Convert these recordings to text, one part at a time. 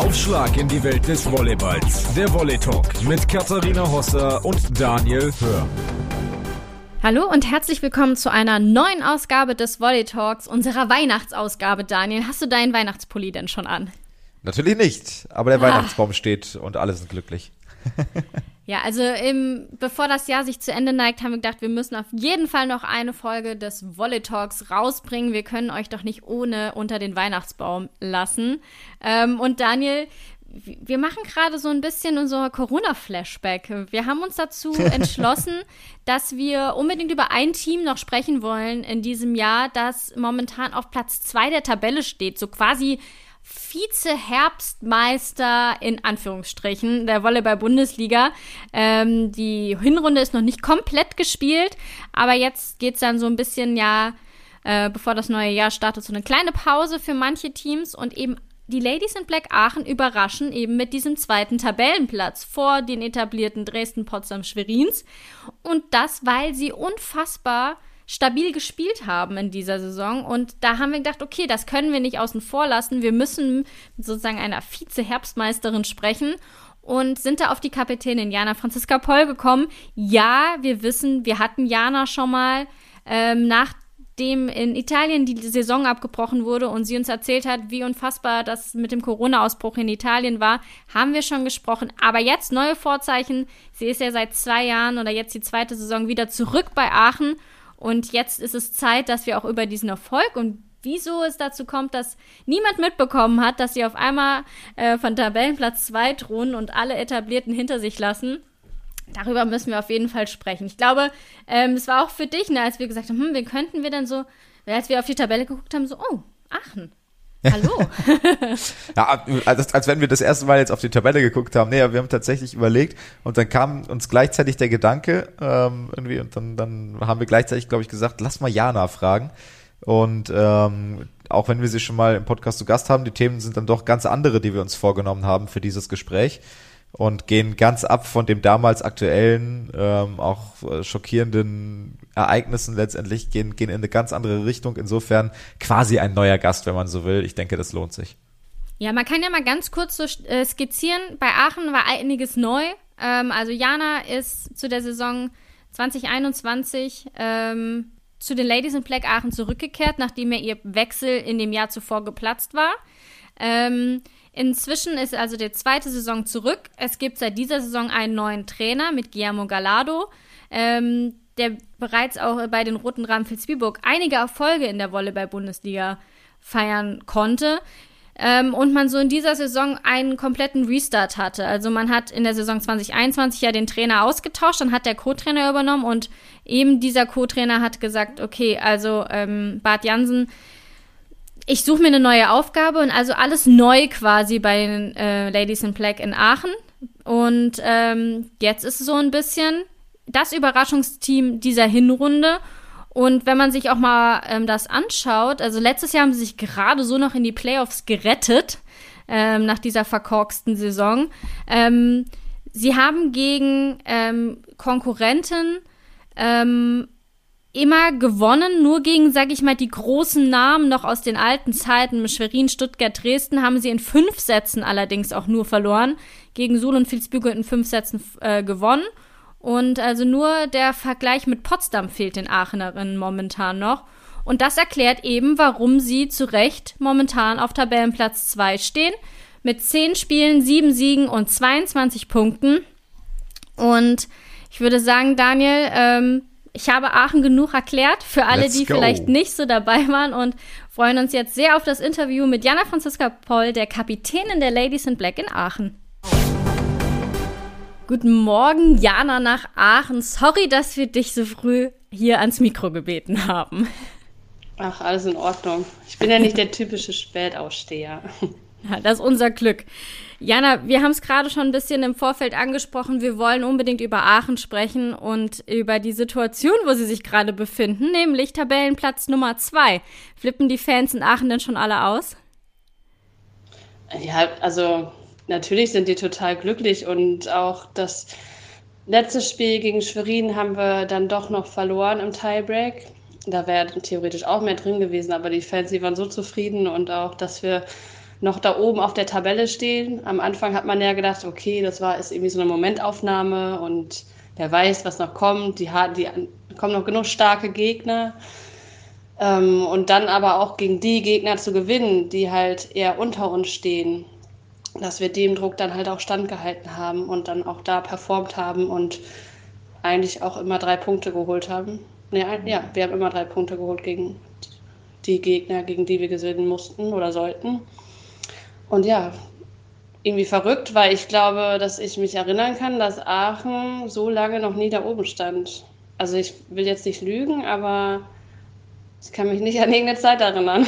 Aufschlag in die Welt des Volleyballs. Der Volley Talk mit Katharina Hosser und Daniel Hör. Hallo und herzlich willkommen zu einer neuen Ausgabe des Volley Talks, unserer Weihnachtsausgabe. Daniel, hast du deinen Weihnachtspulli denn schon an? Natürlich nicht, aber der ah. Weihnachtsbaum steht und alle sind glücklich. Ja, also im, bevor das Jahr sich zu Ende neigt, haben wir gedacht, wir müssen auf jeden Fall noch eine Folge des Volley Talks rausbringen. Wir können euch doch nicht ohne unter den Weihnachtsbaum lassen. Ähm, und Daniel, wir machen gerade so ein bisschen unser Corona-Flashback. Wir haben uns dazu entschlossen, dass wir unbedingt über ein Team noch sprechen wollen in diesem Jahr, das momentan auf Platz zwei der Tabelle steht. So quasi Vize-Herbstmeister in Anführungsstrichen der Volleyball-Bundesliga. Ähm, die Hinrunde ist noch nicht komplett gespielt, aber jetzt geht es dann so ein bisschen, ja, äh, bevor das neue Jahr startet, so eine kleine Pause für manche Teams und eben die Ladies in Black Aachen überraschen eben mit diesem zweiten Tabellenplatz vor den etablierten Dresden, Potsdam, Schwerins. Und das, weil sie unfassbar stabil gespielt haben in dieser Saison. Und da haben wir gedacht, okay, das können wir nicht außen vor lassen. Wir müssen sozusagen einer Vize-Herbstmeisterin sprechen und sind da auf die Kapitänin Jana Franziska Poll gekommen. Ja, wir wissen, wir hatten Jana schon mal ähm, nachdem in Italien die Saison abgebrochen wurde und sie uns erzählt hat, wie unfassbar das mit dem Corona-Ausbruch in Italien war, haben wir schon gesprochen. Aber jetzt neue Vorzeichen. Sie ist ja seit zwei Jahren oder jetzt die zweite Saison wieder zurück bei Aachen und jetzt ist es Zeit, dass wir auch über diesen Erfolg und wieso es dazu kommt, dass niemand mitbekommen hat, dass sie auf einmal äh, von Tabellenplatz 2 drohen und alle Etablierten hinter sich lassen. Darüber müssen wir auf jeden Fall sprechen. Ich glaube, ähm, es war auch für dich, ne, als wir gesagt haben, hm, wen könnten wir denn so, als wir auf die Tabelle geguckt haben, so, oh, Aachen. Hallo. ja, als, als wenn wir das erste Mal jetzt auf die Tabelle geguckt haben. Nee, wir haben tatsächlich überlegt und dann kam uns gleichzeitig der Gedanke ähm, irgendwie und dann, dann haben wir gleichzeitig, glaube ich, gesagt, lass mal Jana fragen. Und ähm, auch wenn wir sie schon mal im Podcast zu Gast haben, die Themen sind dann doch ganz andere, die wir uns vorgenommen haben für dieses Gespräch und gehen ganz ab von dem damals aktuellen, ähm, auch äh, schockierenden Ereignissen letztendlich, gehen, gehen in eine ganz andere Richtung. Insofern quasi ein neuer Gast, wenn man so will. Ich denke, das lohnt sich. Ja, man kann ja mal ganz kurz so äh, skizzieren. Bei Aachen war einiges neu. Ähm, also Jana ist zu der Saison 2021 ähm, zu den Ladies in Black Aachen zurückgekehrt, nachdem er ihr Wechsel in dem Jahr zuvor geplatzt war. Ähm, Inzwischen ist also die zweite Saison zurück. Es gibt seit dieser Saison einen neuen Trainer mit Guillermo Gallardo, ähm, der bereits auch bei den Roten Rahmen Vilsbiburg einige Erfolge in der Volleyball-Bundesliga feiern konnte. Ähm, und man so in dieser Saison einen kompletten Restart hatte. Also man hat in der Saison 2021 ja den Trainer ausgetauscht, dann hat der Co-Trainer übernommen und eben dieser Co-Trainer hat gesagt, okay, also ähm, Bart Jansen ich suche mir eine neue Aufgabe und also alles neu quasi bei den äh, Ladies in Black in Aachen. Und ähm, jetzt ist so ein bisschen das Überraschungsteam dieser Hinrunde. Und wenn man sich auch mal ähm, das anschaut, also letztes Jahr haben sie sich gerade so noch in die Playoffs gerettet, ähm, nach dieser verkorksten Saison. Ähm, sie haben gegen ähm, Konkurrenten ähm, immer gewonnen, nur gegen, sag ich mal, die großen Namen noch aus den alten Zeiten, Schwerin, Stuttgart, Dresden, haben sie in fünf Sätzen allerdings auch nur verloren. Gegen Suhl und Vilsbügel in fünf Sätzen äh, gewonnen. Und also nur der Vergleich mit Potsdam fehlt den Aachenerinnen momentan noch. Und das erklärt eben, warum sie zu Recht momentan auf Tabellenplatz 2 stehen. Mit 10 Spielen, 7 Siegen und 22 Punkten. Und ich würde sagen, Daniel, ähm, ich habe Aachen genug erklärt für alle, Let's die go. vielleicht nicht so dabei waren und freuen uns jetzt sehr auf das Interview mit Jana Franziska Poll, der Kapitänin der Ladies in Black in Aachen. Guten Morgen, Jana nach Aachen. Sorry, dass wir dich so früh hier ans Mikro gebeten haben. Ach, alles in Ordnung. Ich bin ja nicht der typische Spätaussteher. Ja, das ist unser Glück. Jana, wir haben es gerade schon ein bisschen im Vorfeld angesprochen. Wir wollen unbedingt über Aachen sprechen und über die Situation, wo sie sich gerade befinden, nämlich Tabellenplatz Nummer zwei. Flippen die Fans in Aachen denn schon alle aus? Ja, also natürlich sind die total glücklich und auch das letzte Spiel gegen Schwerin haben wir dann doch noch verloren im Tiebreak. Da wäre theoretisch auch mehr drin gewesen, aber die Fans, die waren so zufrieden und auch, dass wir noch da oben auf der Tabelle stehen. Am Anfang hat man ja gedacht, okay, das war ist irgendwie so eine Momentaufnahme und wer weiß, was noch kommt. Die, die kommen noch genug starke Gegner. Ähm, und dann aber auch gegen die Gegner zu gewinnen, die halt eher unter uns stehen, dass wir dem Druck dann halt auch standgehalten haben und dann auch da performt haben und eigentlich auch immer drei Punkte geholt haben. Ja, ja, wir haben immer drei Punkte geholt gegen die Gegner, gegen die wir gewinnen mussten oder sollten. Und ja, irgendwie verrückt, weil ich glaube, dass ich mich erinnern kann, dass Aachen so lange noch nie da oben stand. Also ich will jetzt nicht lügen, aber ich kann mich nicht an irgendeine Zeit erinnern.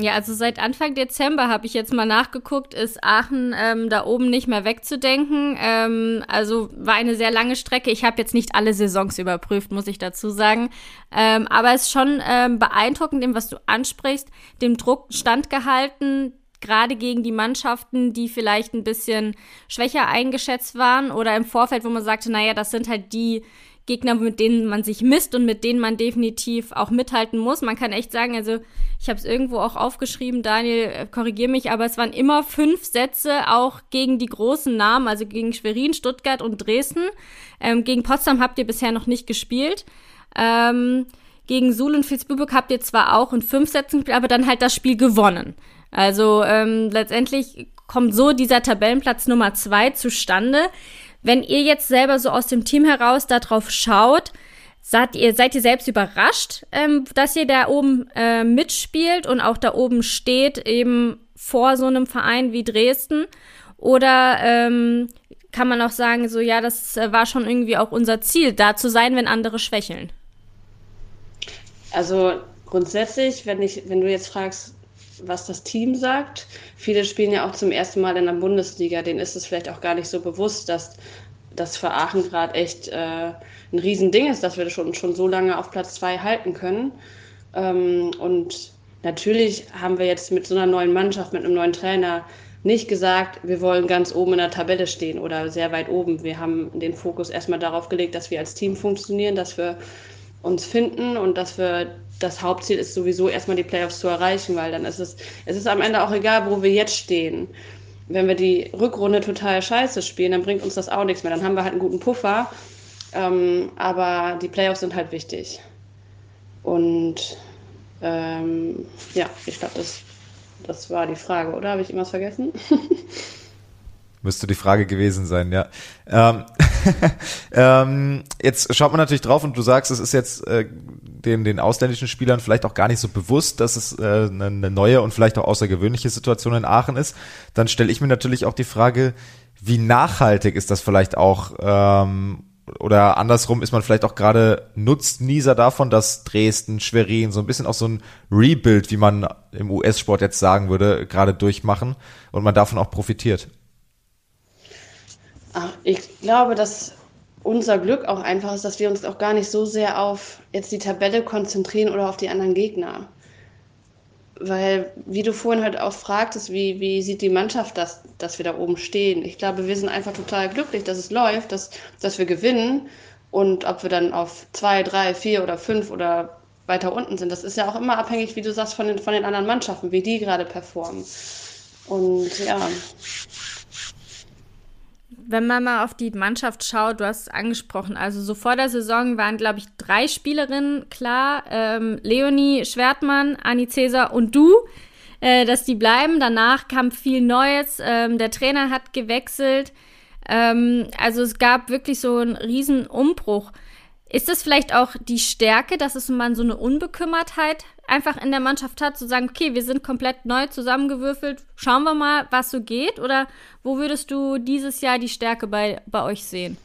Ja, also seit Anfang Dezember habe ich jetzt mal nachgeguckt, ist Aachen ähm, da oben nicht mehr wegzudenken. Ähm, also war eine sehr lange Strecke. Ich habe jetzt nicht alle Saisons überprüft, muss ich dazu sagen. Ähm, aber es ist schon ähm, beeindruckend, dem, was du ansprichst, dem Druck standgehalten, gerade gegen die Mannschaften, die vielleicht ein bisschen schwächer eingeschätzt waren oder im Vorfeld, wo man sagte, naja, das sind halt die Gegner, mit denen man sich misst und mit denen man definitiv auch mithalten muss. Man kann echt sagen, also ich habe es irgendwo auch aufgeschrieben, Daniel, äh, korrigier mich, aber es waren immer fünf Sätze auch gegen die großen Namen, also gegen Schwerin, Stuttgart und Dresden. Ähm, gegen Potsdam habt ihr bisher noch nicht gespielt. Ähm, gegen Suhl und Vilsbübeck habt ihr zwar auch in fünf Sätzen gespielt, aber dann halt das Spiel gewonnen. Also ähm, letztendlich kommt so dieser Tabellenplatz Nummer zwei zustande. Wenn ihr jetzt selber so aus dem Team heraus darauf schaut, seid ihr, seid ihr selbst überrascht, ähm, dass ihr da oben äh, mitspielt und auch da oben steht, eben vor so einem Verein wie Dresden? Oder ähm, kann man auch sagen, so ja, das äh, war schon irgendwie auch unser Ziel, da zu sein, wenn andere schwächeln? Also grundsätzlich, wenn ich, wenn du jetzt fragst, was das Team sagt. Viele spielen ja auch zum ersten Mal in der Bundesliga. Denen ist es vielleicht auch gar nicht so bewusst, dass das für Aachen gerade echt äh, ein Riesending ist, dass wir schon, schon so lange auf Platz zwei halten können. Ähm, und natürlich haben wir jetzt mit so einer neuen Mannschaft, mit einem neuen Trainer nicht gesagt, wir wollen ganz oben in der Tabelle stehen oder sehr weit oben. Wir haben den Fokus erstmal darauf gelegt, dass wir als Team funktionieren, dass wir uns finden und dass wir das Hauptziel ist sowieso erstmal die Playoffs zu erreichen, weil dann ist es, es ist am Ende auch egal, wo wir jetzt stehen. Wenn wir die Rückrunde total scheiße spielen, dann bringt uns das auch nichts mehr. Dann haben wir halt einen guten Puffer. Ähm, aber die Playoffs sind halt wichtig. Und ähm, ja, ich glaube, das, das war die Frage, oder? Habe ich irgendwas vergessen? Müsste die Frage gewesen sein, ja. Ähm, ähm, jetzt schaut man natürlich drauf und du sagst, es ist jetzt äh, den, den ausländischen Spielern vielleicht auch gar nicht so bewusst, dass es äh, eine neue und vielleicht auch außergewöhnliche Situation in Aachen ist. Dann stelle ich mir natürlich auch die Frage, wie nachhaltig ist das vielleicht auch ähm, oder andersrum ist man vielleicht auch gerade Nutznießer davon, dass Dresden, Schwerin so ein bisschen auch so ein Rebuild, wie man im US-Sport jetzt sagen würde, gerade durchmachen und man davon auch profitiert. Ich glaube, dass unser Glück auch einfach ist, dass wir uns auch gar nicht so sehr auf jetzt die Tabelle konzentrieren oder auf die anderen Gegner. Weil, wie du vorhin halt auch fragtest, wie, wie sieht die Mannschaft das, dass wir da oben stehen? Ich glaube, wir sind einfach total glücklich, dass es läuft, dass, dass wir gewinnen. Und ob wir dann auf zwei, drei, vier oder fünf oder weiter unten sind, das ist ja auch immer abhängig, wie du sagst, von den, von den anderen Mannschaften, wie die gerade performen. Und ja, wenn man mal auf die Mannschaft schaut, du hast es angesprochen, also so vor der Saison waren, glaube ich, drei Spielerinnen klar, ähm, Leonie Schwertmann, Anni Cäsar und du, äh, dass die bleiben. Danach kam viel Neues, ähm, der Trainer hat gewechselt. Ähm, also es gab wirklich so einen riesen Umbruch. Ist das vielleicht auch die Stärke, dass es man so eine Unbekümmertheit einfach in der Mannschaft hat, zu sagen, okay, wir sind komplett neu zusammengewürfelt, schauen wir mal, was so geht? Oder wo würdest du dieses Jahr die Stärke bei, bei euch sehen?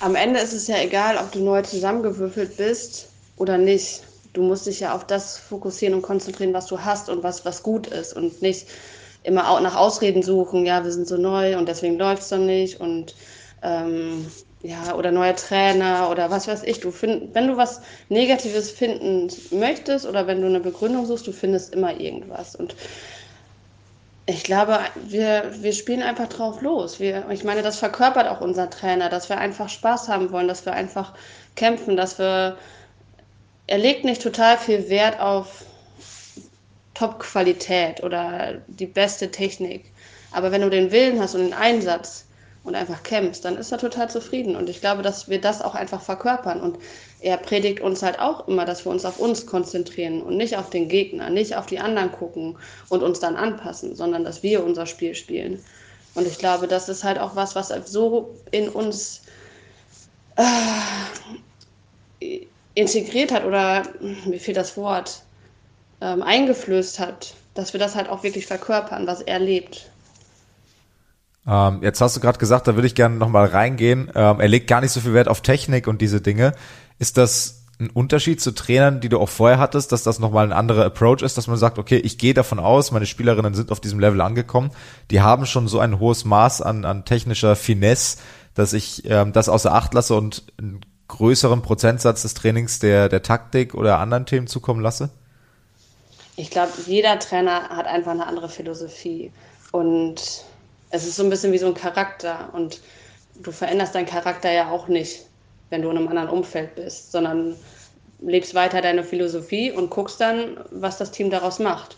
Am Ende ist es ja egal, ob du neu zusammengewürfelt bist oder nicht. Du musst dich ja auf das fokussieren und konzentrieren, was du hast und was, was gut ist und nicht immer nach Ausreden suchen, ja, wir sind so neu und deswegen läuft es dann nicht und ähm, ja, oder neuer Trainer oder was weiß ich. Du find, wenn du was Negatives finden möchtest oder wenn du eine Begründung suchst, du findest immer irgendwas. Und ich glaube, wir, wir spielen einfach drauf los. Wir, ich meine, das verkörpert auch unser Trainer, dass wir einfach Spaß haben wollen, dass wir einfach kämpfen, dass wir. Er legt nicht total viel Wert auf Top-Qualität oder die beste Technik. Aber wenn du den Willen hast und den Einsatz und einfach kämpfst, dann ist er total zufrieden. Und ich glaube, dass wir das auch einfach verkörpern. Und er predigt uns halt auch immer, dass wir uns auf uns konzentrieren und nicht auf den Gegner, nicht auf die anderen gucken und uns dann anpassen, sondern dass wir unser Spiel spielen. Und ich glaube, das ist halt auch was, was so in uns äh, integriert hat oder mir fehlt das Wort, ähm, eingeflößt hat, dass wir das halt auch wirklich verkörpern, was er lebt. Ähm, jetzt hast du gerade gesagt, da würde ich gerne nochmal reingehen. Ähm, er legt gar nicht so viel Wert auf Technik und diese Dinge. Ist das ein Unterschied zu Trainern, die du auch vorher hattest, dass das nochmal ein anderer Approach ist, dass man sagt, okay, ich gehe davon aus, meine Spielerinnen sind auf diesem Level angekommen, die haben schon so ein hohes Maß an, an technischer Finesse, dass ich ähm, das außer Acht lasse und einen größeren Prozentsatz des Trainings der, der Taktik oder anderen Themen zukommen lasse? Ich glaube, jeder Trainer hat einfach eine andere Philosophie und es ist so ein bisschen wie so ein Charakter und du veränderst deinen Charakter ja auch nicht, wenn du in einem anderen Umfeld bist, sondern lebst weiter deine Philosophie und guckst dann, was das Team daraus macht.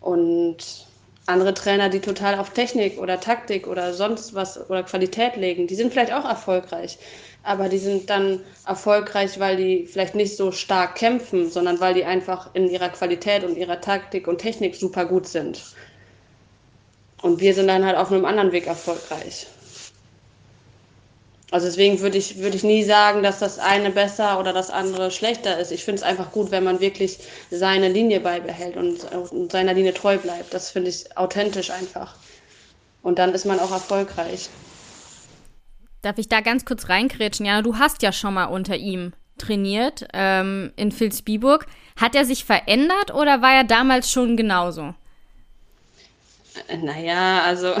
Und andere Trainer, die total auf Technik oder Taktik oder sonst was oder Qualität legen, die sind vielleicht auch erfolgreich. Aber die sind dann erfolgreich, weil die vielleicht nicht so stark kämpfen, sondern weil die einfach in ihrer Qualität und ihrer Taktik und Technik super gut sind. Und wir sind dann halt auf einem anderen Weg erfolgreich. Also deswegen würde ich, würde ich nie sagen, dass das eine besser oder das andere schlechter ist. Ich finde es einfach gut, wenn man wirklich seine Linie beibehält und, und seiner Linie treu bleibt. Das finde ich authentisch einfach. Und dann ist man auch erfolgreich. Darf ich da ganz kurz reinkrätschen? Ja, du hast ja schon mal unter ihm trainiert ähm, in Vilsbiburg. Hat er sich verändert oder war er damals schon genauso? Naja, also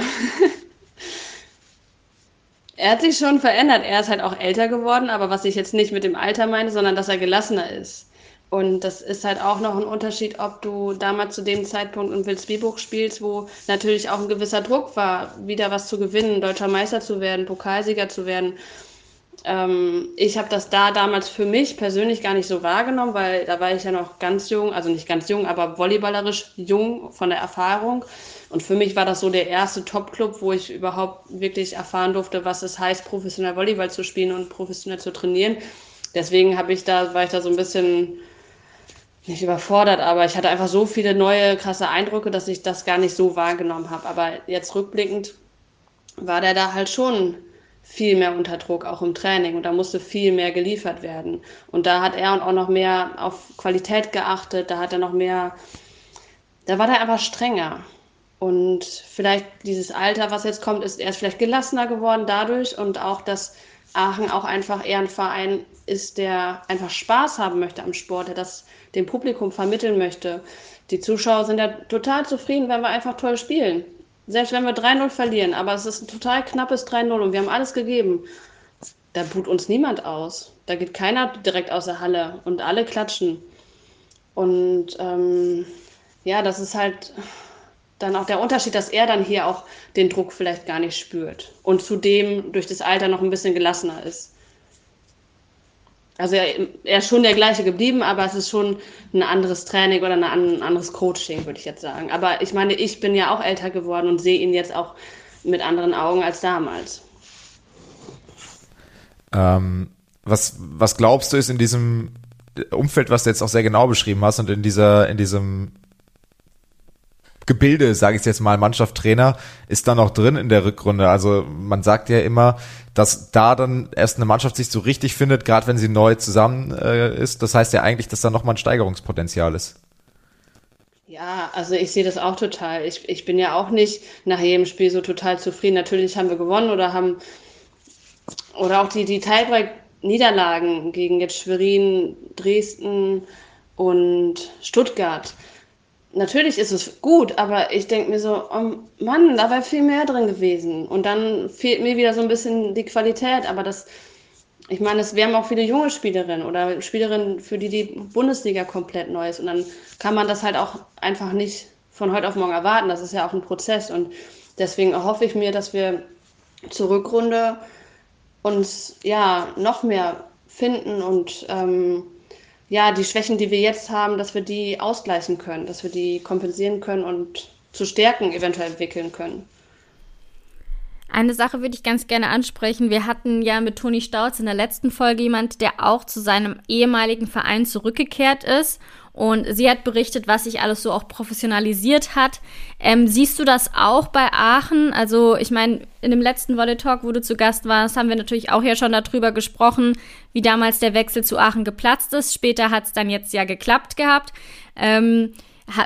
er hat sich schon verändert. Er ist halt auch älter geworden, aber was ich jetzt nicht mit dem Alter meine, sondern dass er gelassener ist. Und das ist halt auch noch ein Unterschied, ob du damals zu dem Zeitpunkt in Wilsbiburg spielst, wo natürlich auch ein gewisser Druck war, wieder was zu gewinnen, deutscher Meister zu werden, Pokalsieger zu werden. Ähm, ich habe das da damals für mich persönlich gar nicht so wahrgenommen, weil da war ich ja noch ganz jung, also nicht ganz jung, aber volleyballerisch jung von der Erfahrung. Und für mich war das so der erste Top-Club, wo ich überhaupt wirklich erfahren durfte, was es heißt, professionell Volleyball zu spielen und professionell zu trainieren. Deswegen habe ich da, war ich da so ein bisschen nicht überfordert, aber ich hatte einfach so viele neue krasse Eindrücke, dass ich das gar nicht so wahrgenommen habe. Aber jetzt rückblickend war der da halt schon viel mehr unter Druck, auch im Training. Und da musste viel mehr geliefert werden. Und da hat er auch noch mehr auf Qualität geachtet, da hat er noch mehr, da war er einfach strenger. Und vielleicht dieses Alter, was jetzt kommt, ist erst vielleicht gelassener geworden dadurch und auch, dass Aachen auch einfach eher ein Verein ist, der einfach Spaß haben möchte am Sport, der das dem Publikum vermitteln möchte. Die Zuschauer sind ja total zufrieden, wenn wir einfach toll spielen. Selbst wenn wir 3-0 verlieren, aber es ist ein total knappes 3-0 und wir haben alles gegeben. Da buht uns niemand aus. Da geht keiner direkt aus der Halle und alle klatschen. Und ähm, ja, das ist halt, dann auch der Unterschied, dass er dann hier auch den Druck vielleicht gar nicht spürt und zudem durch das Alter noch ein bisschen gelassener ist. Also er, er, ist schon der gleiche geblieben, aber es ist schon ein anderes Training oder ein anderes Coaching, würde ich jetzt sagen. Aber ich meine, ich bin ja auch älter geworden und sehe ihn jetzt auch mit anderen Augen als damals. Ähm, was, was glaubst du ist in diesem Umfeld, was du jetzt auch sehr genau beschrieben hast und in dieser, in diesem Gebilde, sage ich jetzt mal, Mannschaft, Trainer, ist da noch drin in der Rückrunde. Also man sagt ja immer, dass da dann erst eine Mannschaft sich so richtig findet, gerade wenn sie neu zusammen äh, ist. Das heißt ja eigentlich, dass da nochmal ein Steigerungspotenzial ist. Ja, also ich sehe das auch total. Ich, ich bin ja auch nicht nach jedem Spiel so total zufrieden. Natürlich haben wir gewonnen oder haben oder auch die, die Tiebreak-Niederlagen gegen jetzt Schwerin, Dresden und Stuttgart natürlich ist es gut, aber ich denke mir so, oh Mann, da wäre viel mehr drin gewesen. Und dann fehlt mir wieder so ein bisschen die Qualität. Aber das, ich meine, es, wir haben auch viele junge Spielerinnen oder Spielerinnen, für die die Bundesliga komplett neu ist. Und dann kann man das halt auch einfach nicht von heute auf morgen erwarten. Das ist ja auch ein Prozess. Und deswegen erhoffe ich mir, dass wir zur Rückrunde uns ja noch mehr finden und ähm, ja, die Schwächen, die wir jetzt haben, dass wir die ausgleichen können, dass wir die kompensieren können und zu Stärken eventuell entwickeln können. Eine Sache würde ich ganz gerne ansprechen. Wir hatten ja mit Toni Stauz in der letzten Folge jemand, der auch zu seinem ehemaligen Verein zurückgekehrt ist. Und sie hat berichtet, was sich alles so auch professionalisiert hat. Ähm, siehst du das auch bei Aachen? Also, ich meine, in dem letzten Volley Talk, wo du zu Gast warst, haben wir natürlich auch ja schon darüber gesprochen, wie damals der Wechsel zu Aachen geplatzt ist. Später hat es dann jetzt ja geklappt gehabt. Ähm,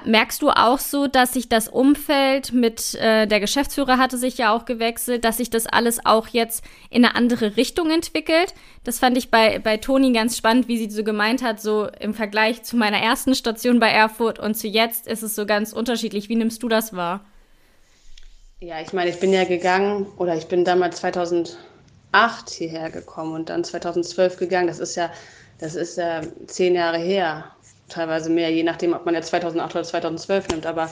Merkst du auch so, dass sich das Umfeld mit äh, der Geschäftsführer hatte sich ja auch gewechselt, dass sich das alles auch jetzt in eine andere Richtung entwickelt? Das fand ich bei, bei Toni ganz spannend, wie sie so gemeint hat, so im Vergleich zu meiner ersten Station bei Erfurt und zu jetzt ist es so ganz unterschiedlich. Wie nimmst du das wahr? Ja, ich meine, ich bin ja gegangen oder ich bin damals 2008 hierher gekommen und dann 2012 gegangen. Das ist ja, das ist ja zehn Jahre her teilweise mehr, je nachdem, ob man jetzt 2008 oder 2012 nimmt. Aber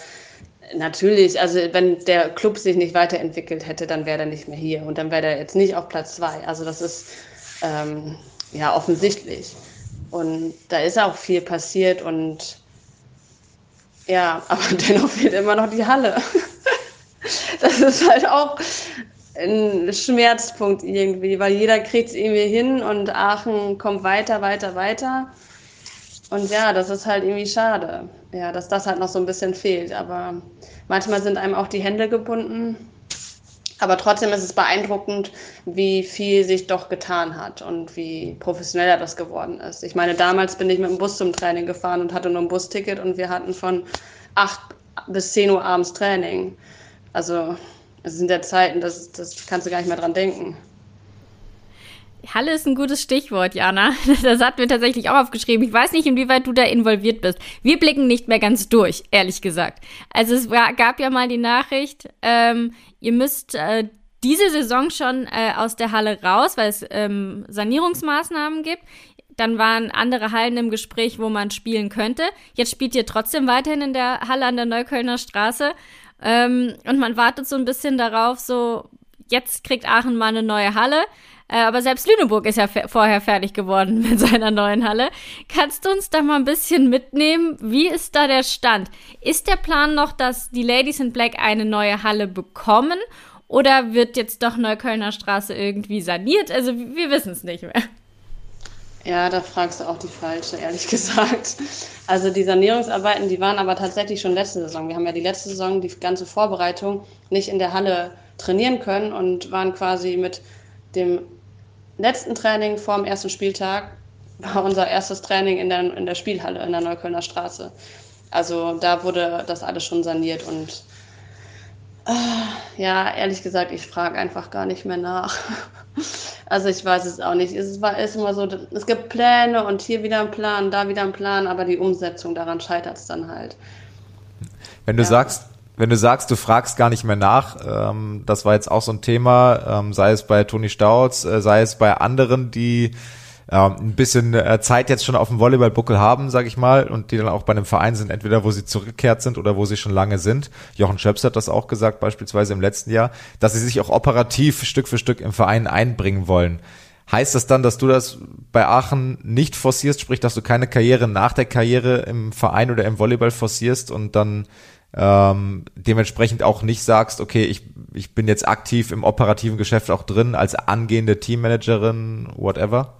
natürlich, also wenn der Club sich nicht weiterentwickelt hätte, dann wäre er nicht mehr hier und dann wäre er jetzt nicht auf Platz zwei. Also das ist ähm, ja offensichtlich. Und da ist auch viel passiert und ja, aber dennoch fehlt immer noch die Halle. das ist halt auch ein Schmerzpunkt irgendwie, weil jeder kriegt es irgendwie hin und Aachen kommt weiter, weiter, weiter. Und ja, das ist halt irgendwie schade, ja, dass das halt noch so ein bisschen fehlt. Aber manchmal sind einem auch die Hände gebunden. Aber trotzdem ist es beeindruckend, wie viel sich doch getan hat und wie professioneller das geworden ist. Ich meine, damals bin ich mit dem Bus zum Training gefahren und hatte nur ein Busticket und wir hatten von 8 bis 10 Uhr abends Training. Also, das sind ja Zeiten, das, das kannst du gar nicht mehr dran denken. Halle ist ein gutes Stichwort, Jana. Das hat mir tatsächlich auch aufgeschrieben. Ich weiß nicht, inwieweit du da involviert bist. Wir blicken nicht mehr ganz durch, ehrlich gesagt. Also es war, gab ja mal die Nachricht, ähm, ihr müsst äh, diese Saison schon äh, aus der Halle raus, weil es ähm, Sanierungsmaßnahmen gibt. Dann waren andere Hallen im Gespräch, wo man spielen könnte. Jetzt spielt ihr trotzdem weiterhin in der Halle an der Neuköllner Straße. Ähm, und man wartet so ein bisschen darauf, so jetzt kriegt Aachen mal eine neue Halle. Äh, aber selbst Lüneburg ist ja vorher fertig geworden mit seiner neuen Halle. Kannst du uns da mal ein bisschen mitnehmen? Wie ist da der Stand? Ist der Plan noch, dass die Ladies in Black eine neue Halle bekommen? Oder wird jetzt doch Neuköllner Straße irgendwie saniert? Also wir wissen es nicht mehr. Ja, da fragst du auch die falsche, ehrlich gesagt. Also die Sanierungsarbeiten, die waren aber tatsächlich schon letzte Saison. Wir haben ja die letzte Saison, die ganze Vorbereitung nicht in der Halle trainieren können und waren quasi mit dem letzten Training vor dem ersten Spieltag war unser erstes Training in der, in der Spielhalle in der Neuköllner Straße. Also da wurde das alles schon saniert und äh, ja, ehrlich gesagt, ich frage einfach gar nicht mehr nach. Also ich weiß es auch nicht. Es war ist immer so, es gibt Pläne und hier wieder ein Plan, da wieder ein Plan, aber die Umsetzung daran scheitert es dann halt. Wenn du ja. sagst, wenn du sagst, du fragst gar nicht mehr nach, ähm, das war jetzt auch so ein Thema, ähm, sei es bei Toni Stauz, äh, sei es bei anderen, die ähm, ein bisschen äh, Zeit jetzt schon auf dem Volleyballbuckel haben, sag ich mal, und die dann auch bei einem Verein sind, entweder wo sie zurückgekehrt sind oder wo sie schon lange sind. Jochen Schöps hat das auch gesagt, beispielsweise im letzten Jahr, dass sie sich auch operativ Stück für Stück im Verein einbringen wollen. Heißt das dann, dass du das bei Aachen nicht forcierst, sprich, dass du keine Karriere nach der Karriere im Verein oder im Volleyball forcierst und dann ähm, dementsprechend auch nicht sagst, okay, ich, ich bin jetzt aktiv im operativen Geschäft auch drin als angehende Teammanagerin, whatever?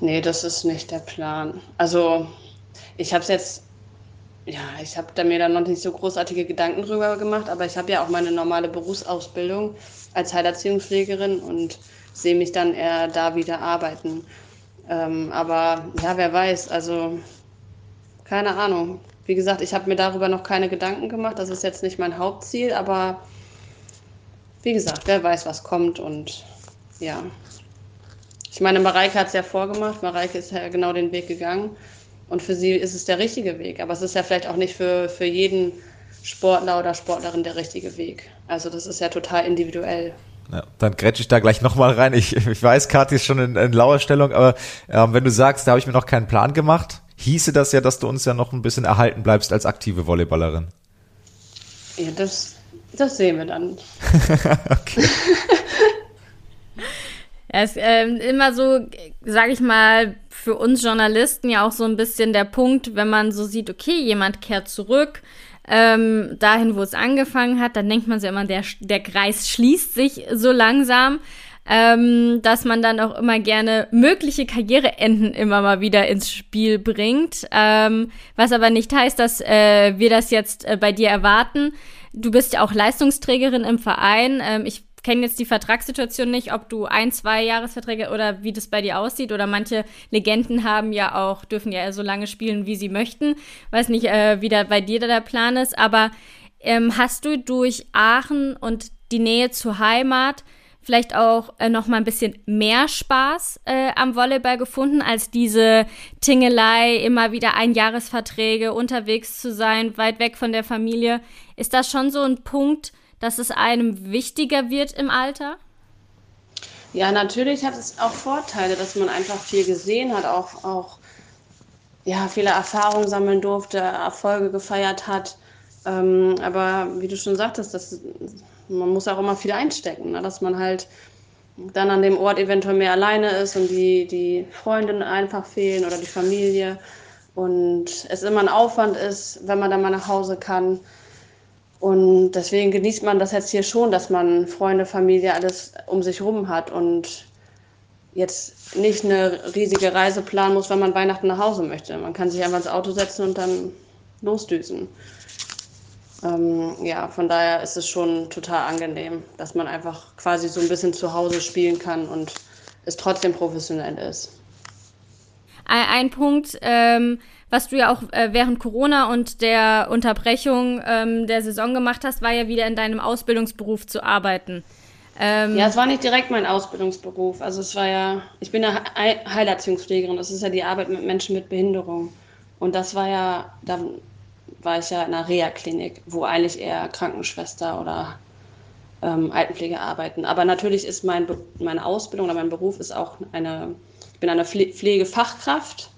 Nee, das ist nicht der Plan. Also ich habe es jetzt, ja, ich habe da mir da noch nicht so großartige Gedanken drüber gemacht, aber ich habe ja auch meine normale Berufsausbildung als Heilerziehungspflegerin und sehe mich dann eher da wieder arbeiten. Ähm, aber ja, wer weiß, also keine Ahnung. Wie gesagt, ich habe mir darüber noch keine Gedanken gemacht. Das ist jetzt nicht mein Hauptziel, aber wie gesagt, wer weiß, was kommt und ja. Ich meine, Mareike hat es ja vorgemacht. Mareike ist ja genau den Weg gegangen. Und für sie ist es der richtige Weg. Aber es ist ja vielleicht auch nicht für, für jeden Sportler oder Sportlerin der richtige Weg. Also das ist ja total individuell. Ja, dann grätsche ich da gleich nochmal rein. Ich, ich weiß, Kathi ist schon in, in lauer Stellung, aber ähm, wenn du sagst, da habe ich mir noch keinen Plan gemacht, hieße das ja, dass du uns ja noch ein bisschen erhalten bleibst als aktive Volleyballerin. Ja, das, das sehen wir dann. okay. ja, es ist ähm, immer so, sage ich mal, für uns Journalisten ja auch so ein bisschen der Punkt, wenn man so sieht, okay, jemand kehrt zurück, ähm, dahin, wo es angefangen hat, dann denkt man sich immer, der, der Kreis schließt sich so langsam, ähm, dass man dann auch immer gerne mögliche Karriereenden immer mal wieder ins Spiel bringt, ähm, was aber nicht heißt, dass äh, wir das jetzt äh, bei dir erwarten. Du bist ja auch Leistungsträgerin im Verein. Ähm, ich kenne jetzt die Vertragssituation nicht, ob du ein, zwei Jahresverträge oder wie das bei dir aussieht. Oder manche Legenden haben ja auch, dürfen ja so lange spielen, wie sie möchten. Weiß nicht, äh, wie da bei dir da der Plan ist. Aber ähm, hast du durch Aachen und die Nähe zur Heimat vielleicht auch äh, noch mal ein bisschen mehr Spaß äh, am Volleyball gefunden, als diese Tingelei, immer wieder Einjahresverträge, unterwegs zu sein, weit weg von der Familie. Ist das schon so ein Punkt, dass es einem wichtiger wird im Alter? Ja, natürlich hat es auch Vorteile, dass man einfach viel gesehen hat, auch, auch ja, viele Erfahrungen sammeln durfte, Erfolge gefeiert hat. Ähm, aber wie du schon sagtest, das, man muss auch immer viel einstecken, ne? dass man halt dann an dem Ort eventuell mehr alleine ist und die, die Freundinnen einfach fehlen oder die Familie. Und es immer ein Aufwand ist, wenn man dann mal nach Hause kann. Und deswegen genießt man das jetzt hier schon, dass man Freunde, Familie, alles um sich rum hat und jetzt nicht eine riesige Reise planen muss, wenn man Weihnachten nach Hause möchte. Man kann sich einfach ins Auto setzen und dann losdüsen. Ähm, ja, von daher ist es schon total angenehm, dass man einfach quasi so ein bisschen zu Hause spielen kann und es trotzdem professionell ist. Ein, ein Punkt, ähm, was du ja auch äh, während Corona und der Unterbrechung ähm, der Saison gemacht hast, war ja wieder in deinem Ausbildungsberuf zu arbeiten. Ähm, ja, es war nicht direkt mein Ausbildungsberuf. Also es war ja, ich bin ja Heilerziehungspflegerin. Das ist ja die Arbeit mit Menschen mit Behinderung. Und das war ja, da war ich ja in einer Reha-Klinik, wo eigentlich eher Krankenschwester oder ähm, Altenpflege arbeiten. Aber natürlich ist mein, meine Ausbildung oder mein Beruf ist auch eine, ich bin eine Pflegefachkraft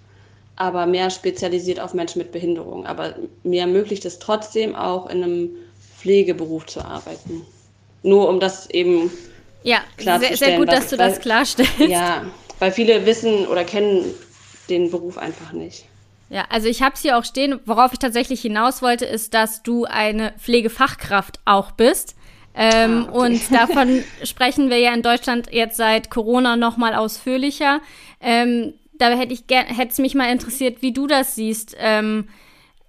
aber mehr spezialisiert auf Menschen mit Behinderung. Aber mir ermöglicht es trotzdem auch in einem Pflegeberuf zu arbeiten. Nur um das eben ja, klarzustellen. Sehr, sehr gut, weil, dass du weil, das klarstellst. Ja, weil viele wissen oder kennen den Beruf einfach nicht. Ja, also ich habe es hier auch stehen. Worauf ich tatsächlich hinaus wollte, ist, dass du eine Pflegefachkraft auch bist. Ähm, ah, okay. Und davon sprechen wir ja in Deutschland jetzt seit Corona noch mal ausführlicher. Ähm, da hätte ich gern, hätte es mich mal interessiert, wie du das siehst. Ähm,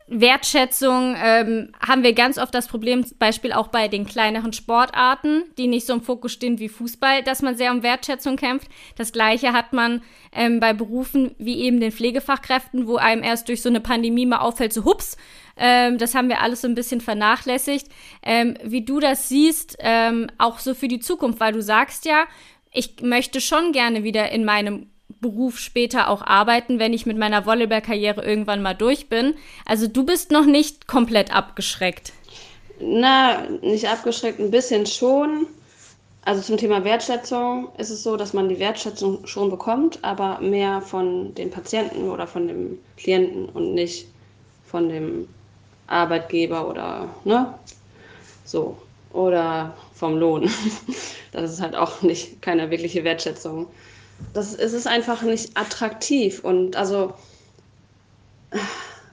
Wertschätzung ähm, haben wir ganz oft das Problem, Beispiel auch bei den kleineren Sportarten, die nicht so im Fokus stehen wie Fußball, dass man sehr um Wertschätzung kämpft. Das Gleiche hat man ähm, bei Berufen wie eben den Pflegefachkräften, wo einem erst durch so eine Pandemie mal auffällt, so hups, ähm, das haben wir alles so ein bisschen vernachlässigt. Ähm, wie du das siehst, ähm, auch so für die Zukunft, weil du sagst ja, ich möchte schon gerne wieder in meinem Beruf später auch arbeiten, wenn ich mit meiner Volleyballkarriere irgendwann mal durch bin. Also du bist noch nicht komplett abgeschreckt. Na, nicht abgeschreckt, ein bisschen schon. Also zum Thema Wertschätzung ist es so, dass man die Wertschätzung schon bekommt, aber mehr von den Patienten oder von dem Klienten und nicht von dem Arbeitgeber oder ne? So. Oder vom Lohn. Das ist halt auch nicht keine wirkliche Wertschätzung das es ist einfach nicht attraktiv und also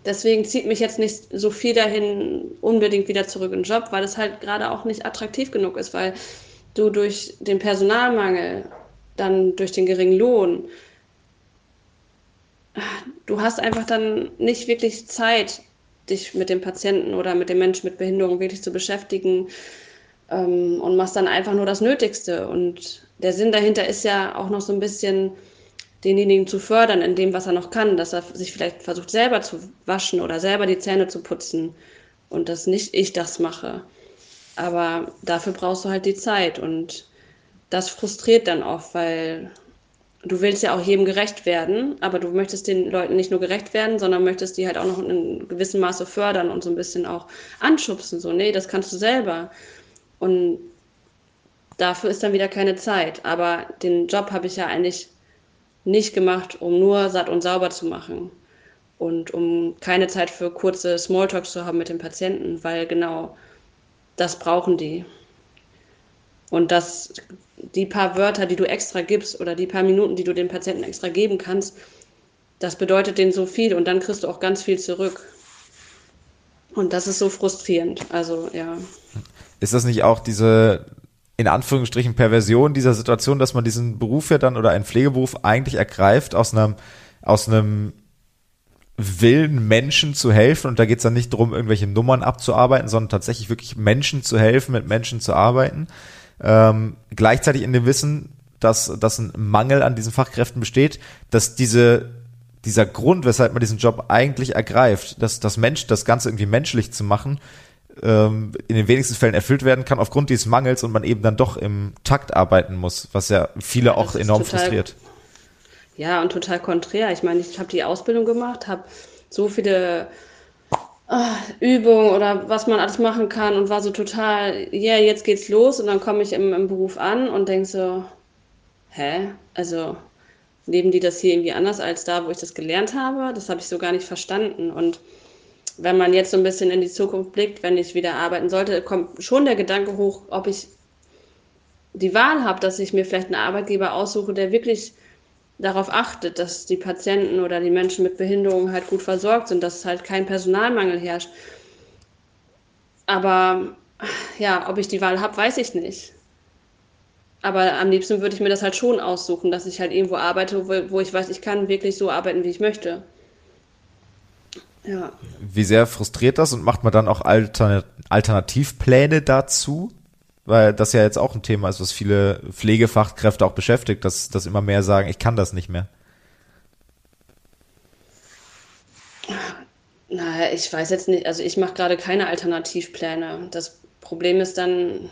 deswegen zieht mich jetzt nicht so viel dahin unbedingt wieder zurück in den Job, weil es halt gerade auch nicht attraktiv genug ist, weil du durch den Personalmangel, dann durch den geringen Lohn, du hast einfach dann nicht wirklich Zeit, dich mit dem Patienten oder mit dem Menschen mit Behinderung wirklich zu beschäftigen ähm, und machst dann einfach nur das Nötigste und der Sinn dahinter ist ja auch noch so ein bisschen, denjenigen zu fördern in dem, was er noch kann, dass er sich vielleicht versucht, selber zu waschen oder selber die Zähne zu putzen und dass nicht ich das mache. Aber dafür brauchst du halt die Zeit und das frustriert dann oft, weil du willst ja auch jedem gerecht werden, aber du möchtest den Leuten nicht nur gerecht werden, sondern möchtest die halt auch noch in einem gewissen Maße fördern und so ein bisschen auch anschubsen. So, nee, das kannst du selber. Und Dafür ist dann wieder keine Zeit. Aber den Job habe ich ja eigentlich nicht gemacht, um nur satt und sauber zu machen und um keine Zeit für kurze Smalltalks zu haben mit den Patienten, weil genau das brauchen die. Und das, die paar Wörter, die du extra gibst oder die paar Minuten, die du den Patienten extra geben kannst, das bedeutet denen so viel und dann kriegst du auch ganz viel zurück. Und das ist so frustrierend. Also, ja. Ist das nicht auch diese, in Anführungsstrichen, Perversion dieser Situation, dass man diesen Beruf ja dann oder einen Pflegeberuf eigentlich ergreift aus einem, aus einem Willen, Menschen zu helfen. Und da geht es dann nicht darum, irgendwelche Nummern abzuarbeiten, sondern tatsächlich wirklich Menschen zu helfen, mit Menschen zu arbeiten. Ähm, gleichzeitig in dem Wissen, dass, dass ein Mangel an diesen Fachkräften besteht, dass diese, dieser Grund, weshalb man diesen Job eigentlich ergreift, dass das Mensch, das Ganze irgendwie menschlich zu machen, ähm, in den wenigsten Fällen erfüllt werden kann aufgrund dieses Mangels und man eben dann doch im Takt arbeiten muss, was ja viele ja, auch enorm frustriert. Ja, und total konträr. Ich meine, ich habe die Ausbildung gemacht, habe so viele uh, Übungen oder was man alles machen kann und war so total, ja, yeah, jetzt geht's los und dann komme ich im, im Beruf an und denke so, hä? Also leben die das hier irgendwie anders als da, wo ich das gelernt habe? Das habe ich so gar nicht verstanden. Und wenn man jetzt so ein bisschen in die Zukunft blickt, wenn ich wieder arbeiten sollte, kommt schon der Gedanke hoch, ob ich die Wahl habe, dass ich mir vielleicht einen Arbeitgeber aussuche, der wirklich darauf achtet, dass die Patienten oder die Menschen mit Behinderungen halt gut versorgt sind, dass halt kein Personalmangel herrscht. Aber ja, ob ich die Wahl habe, weiß ich nicht. Aber am liebsten würde ich mir das halt schon aussuchen, dass ich halt irgendwo arbeite, wo, wo ich weiß, ich kann wirklich so arbeiten, wie ich möchte. Ja. Wie sehr frustriert das und macht man dann auch Alternativpläne dazu? weil das ja jetzt auch ein Thema ist, was viele Pflegefachkräfte auch beschäftigt, dass, dass immer mehr sagen, ich kann das nicht mehr. Na, ich weiß jetzt nicht, also ich mache gerade keine Alternativpläne. Das Problem ist dann,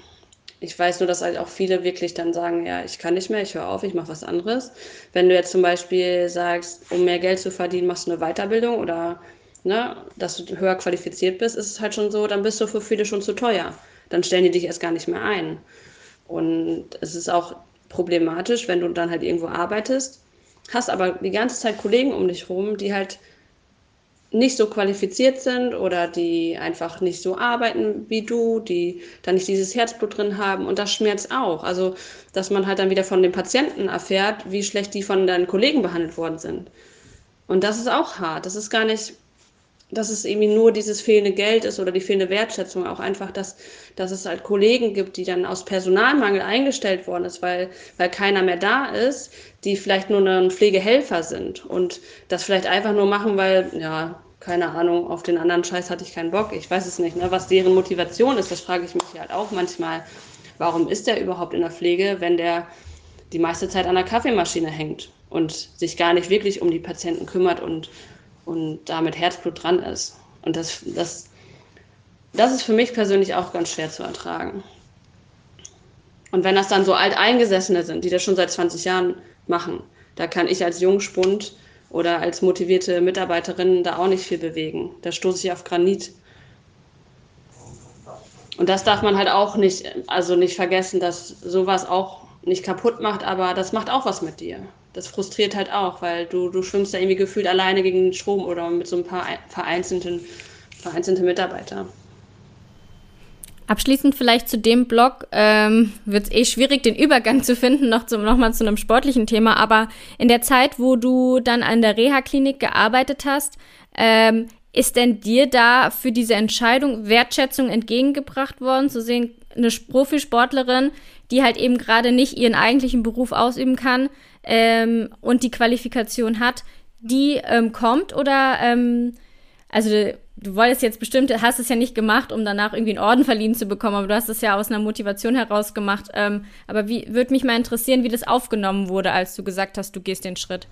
ich weiß nur, dass halt auch viele wirklich dann sagen, ja, ich kann nicht mehr, ich höre auf, ich mache was anderes. Wenn du jetzt zum Beispiel sagst, um mehr Geld zu verdienen, machst du eine Weiterbildung oder ne, dass du höher qualifiziert bist, ist es halt schon so, dann bist du für viele schon zu teuer dann stellen die dich erst gar nicht mehr ein. Und es ist auch problematisch, wenn du dann halt irgendwo arbeitest, hast aber die ganze Zeit Kollegen um dich rum, die halt nicht so qualifiziert sind oder die einfach nicht so arbeiten wie du, die da nicht dieses Herzblut drin haben und das schmerzt auch. Also, dass man halt dann wieder von den Patienten erfährt, wie schlecht die von deinen Kollegen behandelt worden sind. Und das ist auch hart. Das ist gar nicht dass es irgendwie nur dieses fehlende Geld ist oder die fehlende Wertschätzung, auch einfach, dass, dass es halt Kollegen gibt, die dann aus Personalmangel eingestellt worden ist, weil, weil keiner mehr da ist, die vielleicht nur ein Pflegehelfer sind und das vielleicht einfach nur machen, weil, ja, keine Ahnung, auf den anderen Scheiß hatte ich keinen Bock, ich weiß es nicht, ne? was deren Motivation ist, das frage ich mich halt auch manchmal. Warum ist der überhaupt in der Pflege, wenn der die meiste Zeit an der Kaffeemaschine hängt und sich gar nicht wirklich um die Patienten kümmert und und da mit Herzblut dran ist. Und das, das, das ist für mich persönlich auch ganz schwer zu ertragen. Und wenn das dann so Alteingesessene sind, die das schon seit 20 Jahren machen, da kann ich als Jungspund oder als motivierte Mitarbeiterin da auch nicht viel bewegen. Da stoße ich auf Granit. Und das darf man halt auch nicht, also nicht vergessen, dass sowas auch nicht kaputt macht, aber das macht auch was mit dir das frustriert halt auch, weil du, du schwimmst da irgendwie gefühlt alleine gegen den Strom oder mit so ein paar vereinzelten, vereinzelte Mitarbeiter. Abschließend vielleicht zu dem Blog ähm, wird es eh schwierig, den Übergang zu finden, noch, zum, noch mal zu einem sportlichen Thema. Aber in der Zeit, wo du dann an der Reha-Klinik gearbeitet hast, ähm, ist denn dir da für diese Entscheidung Wertschätzung entgegengebracht worden, zu sehen, eine Profisportlerin, die halt eben gerade nicht ihren eigentlichen Beruf ausüben kann, ähm, und die Qualifikation hat, die ähm, kommt oder ähm, also du wolltest jetzt bestimmt, hast es ja nicht gemacht, um danach irgendwie einen Orden verliehen zu bekommen, aber du hast es ja aus einer Motivation heraus gemacht. Ähm, aber wie würde mich mal interessieren, wie das aufgenommen wurde, als du gesagt hast, du gehst den Schritt.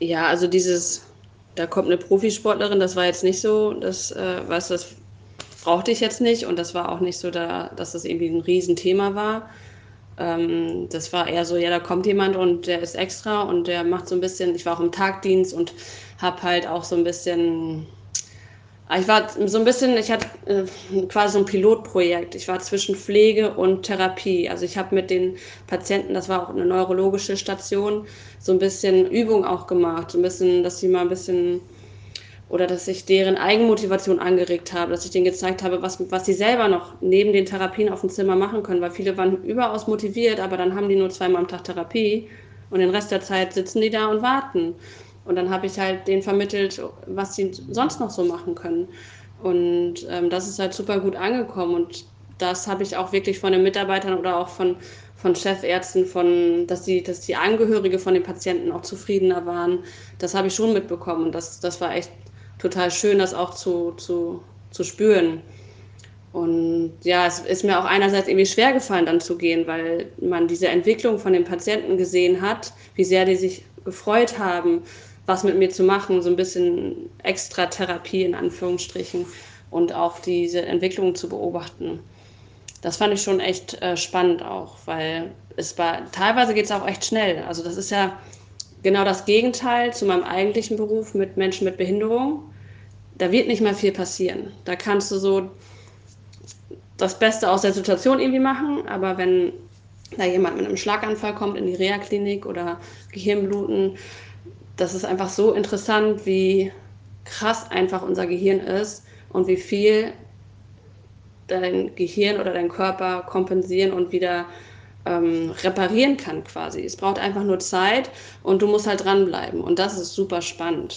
Ja, also dieses, da kommt eine Profisportlerin, das war jetzt nicht so, das, äh, was das brauchte ich jetzt nicht und das war auch nicht so, da, dass das irgendwie ein Riesenthema war. Ähm, das war eher so, ja, da kommt jemand und der ist extra und der macht so ein bisschen, ich war auch im Tagdienst und habe halt auch so ein bisschen, ah, ich war so ein bisschen, ich hatte äh, quasi so ein Pilotprojekt. Ich war zwischen Pflege und Therapie. Also ich habe mit den Patienten, das war auch eine neurologische Station, so ein bisschen Übung auch gemacht, so ein bisschen, dass sie mal ein bisschen oder dass ich deren Eigenmotivation angeregt habe, dass ich denen gezeigt habe, was, was sie selber noch neben den Therapien auf dem Zimmer machen können, weil viele waren überaus motiviert, aber dann haben die nur zweimal am Tag Therapie und den Rest der Zeit sitzen die da und warten. Und dann habe ich halt denen vermittelt, was sie sonst noch so machen können. Und ähm, das ist halt super gut angekommen. Und das habe ich auch wirklich von den Mitarbeitern oder auch von, von Chefärzten, von, dass, die, dass die Angehörige von den Patienten auch zufriedener waren. Das habe ich schon mitbekommen. Und das, das war echt total schön, das auch zu, zu, zu spüren. Und ja, es ist mir auch einerseits irgendwie schwer gefallen, dann zu gehen, weil man diese Entwicklung von den Patienten gesehen hat, wie sehr die sich gefreut haben, was mit mir zu machen, so ein bisschen extra Therapie in Anführungsstrichen und auch diese Entwicklung zu beobachten. Das fand ich schon echt äh, spannend auch, weil es war, teilweise geht es auch echt schnell. Also das ist ja genau das Gegenteil zu meinem eigentlichen Beruf mit Menschen mit Behinderung. Da wird nicht mal viel passieren. Da kannst du so das Beste aus der Situation irgendwie machen, aber wenn da jemand mit einem Schlaganfall kommt in die Reha-Klinik oder Gehirnbluten, das ist einfach so interessant, wie krass einfach unser Gehirn ist und wie viel dein Gehirn oder dein Körper kompensieren und wieder ähm, reparieren kann quasi. Es braucht einfach nur Zeit und du musst halt dranbleiben und das ist super spannend.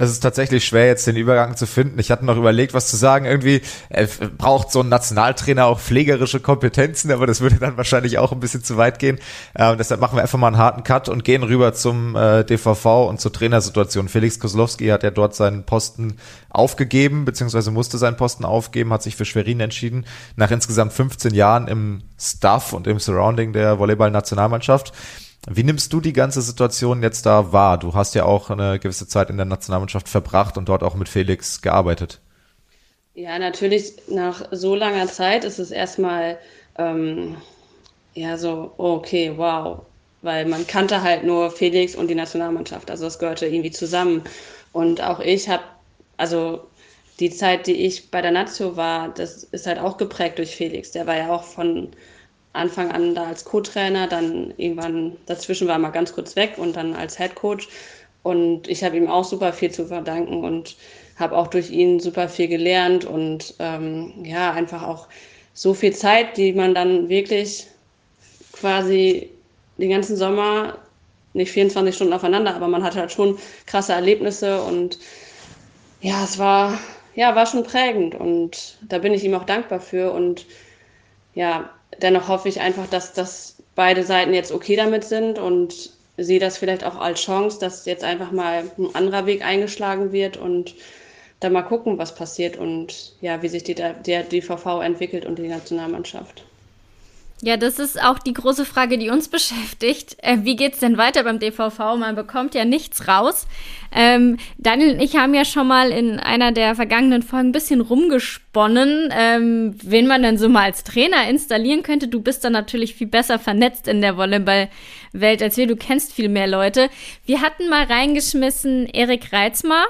Es ist tatsächlich schwer, jetzt den Übergang zu finden. Ich hatte noch überlegt, was zu sagen. Irgendwie äh, braucht so ein Nationaltrainer auch pflegerische Kompetenzen, aber das würde dann wahrscheinlich auch ein bisschen zu weit gehen. Äh, deshalb machen wir einfach mal einen harten Cut und gehen rüber zum äh, DVV und zur Trainersituation. Felix Koslowski hat ja dort seinen Posten aufgegeben, beziehungsweise musste seinen Posten aufgeben, hat sich für Schwerin entschieden, nach insgesamt 15 Jahren im Staff und im Surrounding der Volleyball-Nationalmannschaft. Wie nimmst du die ganze Situation jetzt da wahr? Du hast ja auch eine gewisse Zeit in der Nationalmannschaft verbracht und dort auch mit Felix gearbeitet. Ja, natürlich nach so langer Zeit ist es erstmal ähm, ja so, okay, wow. Weil man kannte halt nur Felix und die Nationalmannschaft. Also das gehörte irgendwie zusammen. Und auch ich habe, also die Zeit, die ich bei der Nazio war, das ist halt auch geprägt durch Felix. Der war ja auch von Anfang an da als Co-Trainer, dann irgendwann dazwischen war er mal ganz kurz weg und dann als Head Coach. Und ich habe ihm auch super viel zu verdanken und habe auch durch ihn super viel gelernt und ähm, ja, einfach auch so viel Zeit, die man dann wirklich quasi den ganzen Sommer, nicht 24 Stunden aufeinander, aber man hatte halt schon krasse Erlebnisse und ja, es war, ja, war schon prägend und da bin ich ihm auch dankbar für und ja, dennoch hoffe ich einfach, dass, dass beide Seiten jetzt okay damit sind und sehe das vielleicht auch als Chance, dass jetzt einfach mal ein anderer Weg eingeschlagen wird und dann mal gucken, was passiert und ja, wie sich die, der DVV entwickelt und die Nationalmannschaft. Ja, das ist auch die große Frage, die uns beschäftigt. Äh, wie geht's denn weiter beim DVV? Man bekommt ja nichts raus. Ähm, Daniel und ich haben ja schon mal in einer der vergangenen Folgen ein bisschen rumgesponnen, ähm, wen man denn so mal als Trainer installieren könnte. Du bist dann natürlich viel besser vernetzt in der Volleyball-Welt als wir. Du kennst viel mehr Leute. Wir hatten mal reingeschmissen Erik Reitzmar.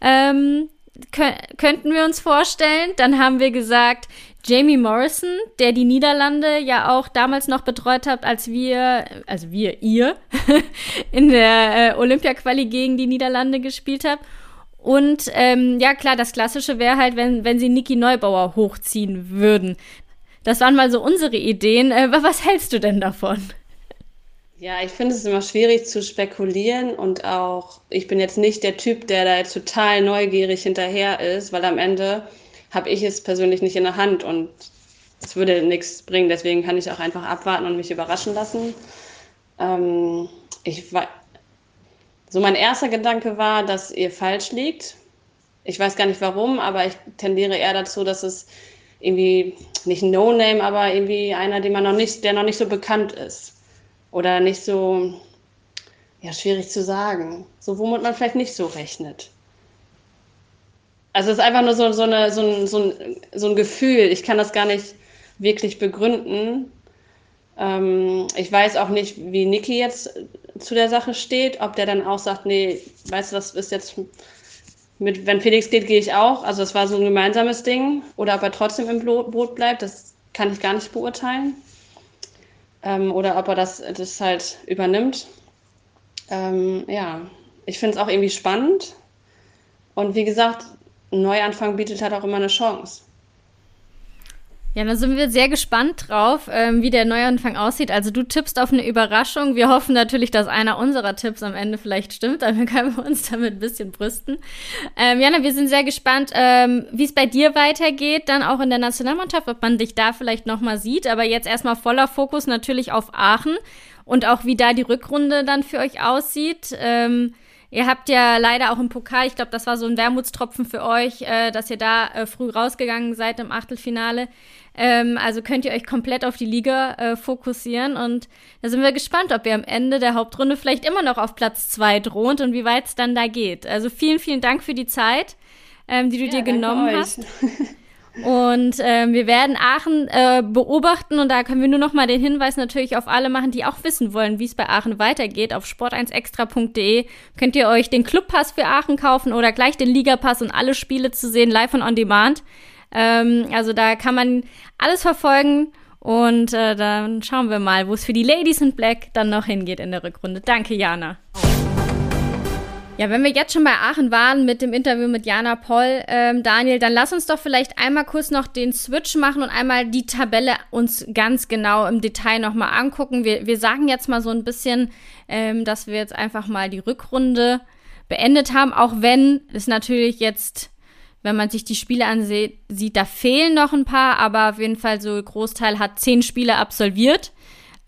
Ähm, könnten wir uns vorstellen. Dann haben wir gesagt, Jamie Morrison, der die Niederlande ja auch damals noch betreut hat, als wir, also wir, ihr, in der äh, Olympia-Quali gegen die Niederlande gespielt habt. Und ähm, ja, klar, das Klassische wäre halt, wenn, wenn sie Niki Neubauer hochziehen würden. Das waren mal so unsere Ideen. Äh, was hältst du denn davon? Ja, ich finde es immer schwierig zu spekulieren und auch, ich bin jetzt nicht der Typ, der da jetzt total neugierig hinterher ist, weil am Ende habe ich es persönlich nicht in der Hand und es würde nichts bringen. Deswegen kann ich auch einfach abwarten und mich überraschen lassen. Ähm, ich war, so mein erster Gedanke war, dass ihr falsch liegt. Ich weiß gar nicht warum, aber ich tendiere eher dazu, dass es irgendwie nicht No-Name, aber irgendwie einer, den man noch nicht, der noch nicht so bekannt ist oder nicht so, ja, schwierig zu sagen. So, womit man vielleicht nicht so rechnet. Also es ist einfach nur so, so, eine, so, ein, so, ein, so ein Gefühl. Ich kann das gar nicht wirklich begründen. Ähm, ich weiß auch nicht, wie Niki jetzt zu der Sache steht, ob der dann auch sagt, nee, weißt du, das ist jetzt mit, wenn Felix geht, gehe ich auch. Also es war so ein gemeinsames Ding. Oder ob er trotzdem im Boot bleibt, das kann ich gar nicht beurteilen. Ähm, oder ob er das, das halt übernimmt. Ähm, ja, ich finde es auch irgendwie spannend. Und wie gesagt, ein Neuanfang bietet halt auch immer eine Chance. Ja, da sind wir sehr gespannt drauf, ähm, wie der Neuanfang aussieht. Also du tippst auf eine Überraschung. Wir hoffen natürlich, dass einer unserer Tipps am Ende vielleicht stimmt, wir können uns damit ein bisschen brüsten. Ähm, Jana, wir sind sehr gespannt, ähm, wie es bei dir weitergeht, dann auch in der Nationalmannschaft, ob man dich da vielleicht nochmal sieht. Aber jetzt erstmal voller Fokus natürlich auf Aachen und auch wie da die Rückrunde dann für euch aussieht. Ähm, Ihr habt ja leider auch im Pokal, ich glaube, das war so ein Wermutstropfen für euch, äh, dass ihr da äh, früh rausgegangen seid im Achtelfinale. Ähm, also könnt ihr euch komplett auf die Liga äh, fokussieren und da sind wir gespannt, ob ihr am Ende der Hauptrunde vielleicht immer noch auf Platz zwei droht und wie weit es dann da geht. Also vielen, vielen Dank für die Zeit, ähm, die du ja, dir genommen hast. Und ähm, wir werden Aachen äh, beobachten und da können wir nur noch mal den Hinweis natürlich auf alle machen, die auch wissen wollen, wie es bei Aachen weitergeht. Auf sport1extra.de könnt ihr euch den Clubpass für Aachen kaufen oder gleich den Ligapass und alle Spiele zu sehen, live und on demand. Ähm, also da kann man alles verfolgen und äh, dann schauen wir mal, wo es für die Ladies in Black dann noch hingeht in der Rückrunde. Danke, Jana. Ja, wenn wir jetzt schon bei Aachen waren mit dem Interview mit Jana Poll, ähm, Daniel, dann lass uns doch vielleicht einmal kurz noch den Switch machen und einmal die Tabelle uns ganz genau im Detail nochmal angucken. Wir, wir sagen jetzt mal so ein bisschen, ähm, dass wir jetzt einfach mal die Rückrunde beendet haben, auch wenn es natürlich jetzt, wenn man sich die Spiele ansieht, sieht, da fehlen noch ein paar, aber auf jeden Fall so Großteil hat zehn Spiele absolviert.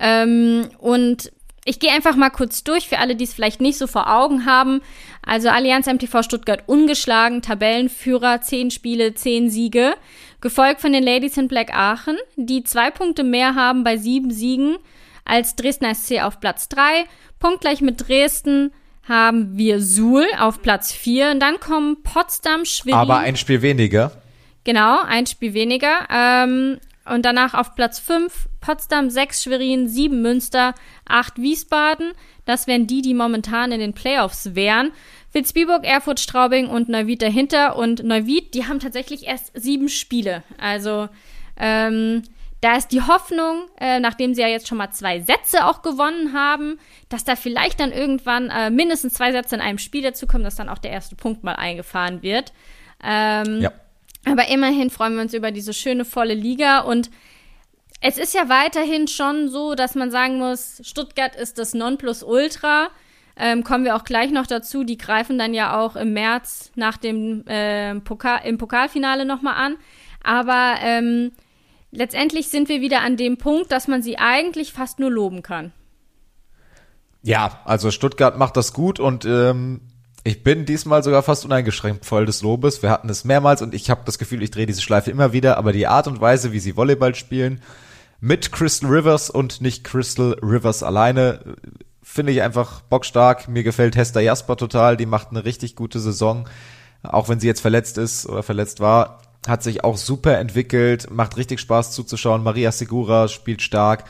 Ähm, und ich gehe einfach mal kurz durch für alle, die es vielleicht nicht so vor Augen haben. Also Allianz MTV Stuttgart ungeschlagen, Tabellenführer, zehn Spiele, zehn Siege. Gefolgt von den Ladies in Black Aachen, die zwei Punkte mehr haben bei sieben Siegen als Dresdner SC auf Platz drei. Punktgleich mit Dresden haben wir Suhl auf Platz vier. Und dann kommen Potsdam, Schwerin. Aber ein Spiel weniger. Genau, ein Spiel weniger. Ähm, und danach auf Platz 5 Potsdam, 6 Schwerin, 7 Münster, 8 Wiesbaden. Das wären die, die momentan in den Playoffs wären. Vilsbiburg, Erfurt, Straubing und Neuwied dahinter. Und Neuwied, die haben tatsächlich erst sieben Spiele. Also ähm, da ist die Hoffnung, äh, nachdem sie ja jetzt schon mal zwei Sätze auch gewonnen haben, dass da vielleicht dann irgendwann äh, mindestens zwei Sätze in einem Spiel dazukommen, dass dann auch der erste Punkt mal eingefahren wird. Ähm, ja. Aber immerhin freuen wir uns über diese schöne volle Liga und es ist ja weiterhin schon so, dass man sagen muss, Stuttgart ist das Nonplusultra. Ähm, kommen wir auch gleich noch dazu. Die greifen dann ja auch im März nach dem äh, Pokal, im Pokalfinale nochmal an. Aber ähm, letztendlich sind wir wieder an dem Punkt, dass man sie eigentlich fast nur loben kann. Ja, also Stuttgart macht das gut und ähm, ich bin diesmal sogar fast uneingeschränkt voll des Lobes. Wir hatten es mehrmals und ich habe das Gefühl, ich drehe diese Schleife immer wieder, aber die Art und Weise, wie sie Volleyball spielen, mit Crystal Rivers und nicht Crystal Rivers alleine, finde ich einfach bockstark. Mir gefällt Hester Jasper total, die macht eine richtig gute Saison. Auch wenn sie jetzt verletzt ist oder verletzt war, hat sich auch super entwickelt, macht richtig Spaß zuzuschauen. Maria Segura spielt stark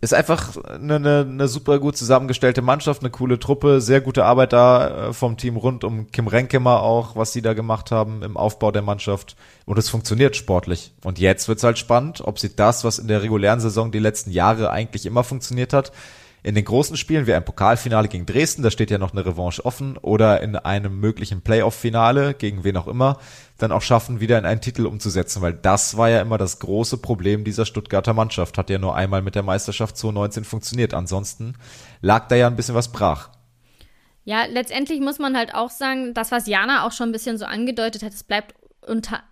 ist einfach eine, eine, eine super gut zusammengestellte Mannschaft, eine coole Truppe, sehr gute Arbeit da äh, vom Team rund um Kim Renkemer auch, was sie da gemacht haben im Aufbau der Mannschaft. Und es funktioniert sportlich. Und jetzt wird's halt spannend, ob sie das, was in der regulären Saison die letzten Jahre eigentlich immer funktioniert hat, in den großen Spielen wie ein Pokalfinale gegen Dresden, da steht ja noch eine Revanche offen, oder in einem möglichen Playoff-Finale, gegen wen auch immer, dann auch schaffen, wieder in einen Titel umzusetzen, weil das war ja immer das große Problem dieser Stuttgarter Mannschaft. Hat ja nur einmal mit der Meisterschaft 2019 funktioniert. Ansonsten lag da ja ein bisschen was brach. Ja, letztendlich muss man halt auch sagen, das, was Jana auch schon ein bisschen so angedeutet hat, es bleibt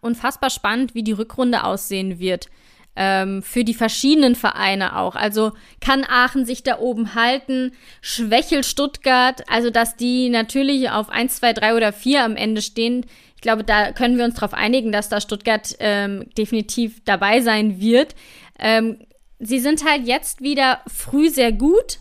unfassbar spannend, wie die Rückrunde aussehen wird ähm, für die verschiedenen Vereine auch. Also kann Aachen sich da oben halten, schwächelt Stuttgart, also dass die natürlich auf 1, 2, 3 oder 4 am Ende stehen. Ich glaube, da können wir uns darauf einigen, dass da Stuttgart ähm, definitiv dabei sein wird. Ähm, sie sind halt jetzt wieder früh sehr gut.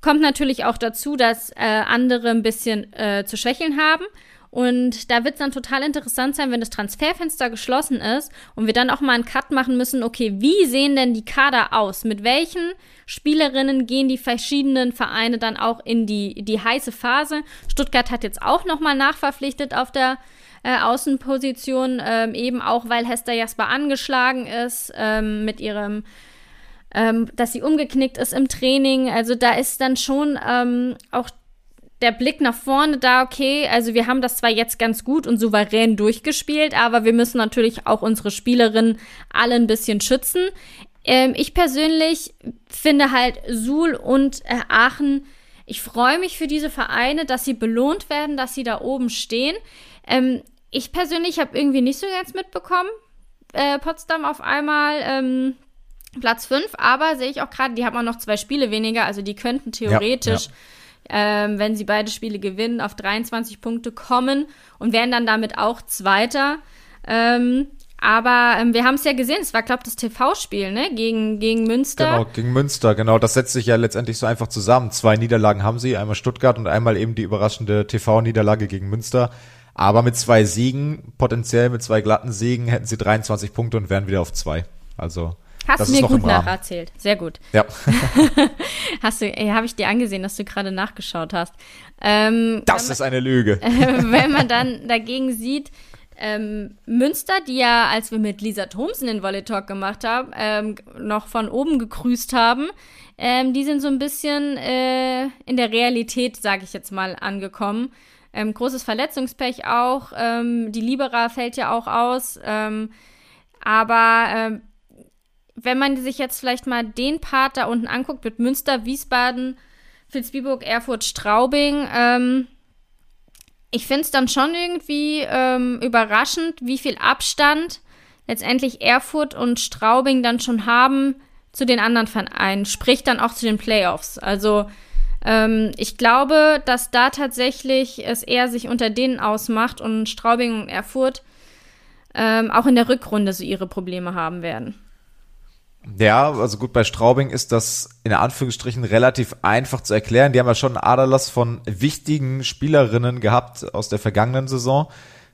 Kommt natürlich auch dazu, dass äh, andere ein bisschen äh, zu schwächeln haben. Und da wird es dann total interessant sein, wenn das Transferfenster geschlossen ist und wir dann auch mal einen Cut machen müssen, okay, wie sehen denn die Kader aus? Mit welchen Spielerinnen gehen die verschiedenen Vereine dann auch in die, die heiße Phase? Stuttgart hat jetzt auch nochmal nachverpflichtet auf der äh, Außenposition, ähm, eben auch, weil Hester Jasper angeschlagen ist ähm, mit ihrem ähm, dass sie umgeknickt ist im Training. Also da ist dann schon ähm, auch der Blick nach vorne da, okay, also wir haben das zwar jetzt ganz gut und souverän durchgespielt, aber wir müssen natürlich auch unsere Spielerinnen alle ein bisschen schützen. Ähm, ich persönlich finde halt Suhl und äh, Aachen, ich freue mich für diese Vereine, dass sie belohnt werden, dass sie da oben stehen. Ähm, ich persönlich habe irgendwie nicht so ganz mitbekommen, äh, Potsdam auf einmal ähm, Platz 5, aber sehe ich auch gerade, die haben auch noch zwei Spiele weniger, also die könnten theoretisch, ja, ja. Ähm, wenn sie beide Spiele gewinnen, auf 23 Punkte kommen und wären dann damit auch Zweiter. Ähm, aber ähm, wir haben es ja gesehen, es war, glaube ich, das TV-Spiel, ne? Gegen, gegen Münster. Genau, gegen Münster, genau. Das setzt sich ja letztendlich so einfach zusammen. Zwei Niederlagen haben sie, einmal Stuttgart und einmal eben die überraschende TV-Niederlage gegen Münster. Aber mit zwei Siegen, potenziell mit zwei glatten Siegen, hätten sie 23 Punkte und wären wieder auf zwei. Also. Hast das du mir gut nacherzählt. Sehr gut. Ja. hast du, habe ich dir angesehen, dass du gerade nachgeschaut hast. Ähm, das man, ist eine Lüge. wenn man dann dagegen sieht, ähm, Münster, die ja, als wir mit Lisa Thomsen den Volley Talk gemacht haben, ähm, noch von oben gegrüßt haben, ähm, die sind so ein bisschen äh, in der Realität, sage ich jetzt mal, angekommen. Ähm, großes Verletzungspech auch. Ähm, die Libera fällt ja auch aus. Aber wenn man sich jetzt vielleicht mal den Part da unten anguckt mit Münster, Wiesbaden, Vilsbiburg, Erfurt, Straubing, ähm, ich finde es dann schon irgendwie ähm, überraschend, wie viel Abstand letztendlich Erfurt und Straubing dann schon haben zu den anderen Vereinen, sprich dann auch zu den Playoffs. Also ähm, ich glaube, dass da tatsächlich es eher sich unter denen ausmacht und Straubing und Erfurt ähm, auch in der Rückrunde so ihre Probleme haben werden. Ja, also gut, bei Straubing ist das in Anführungsstrichen relativ einfach zu erklären. Die haben ja schon einen Aderlass von wichtigen Spielerinnen gehabt aus der vergangenen Saison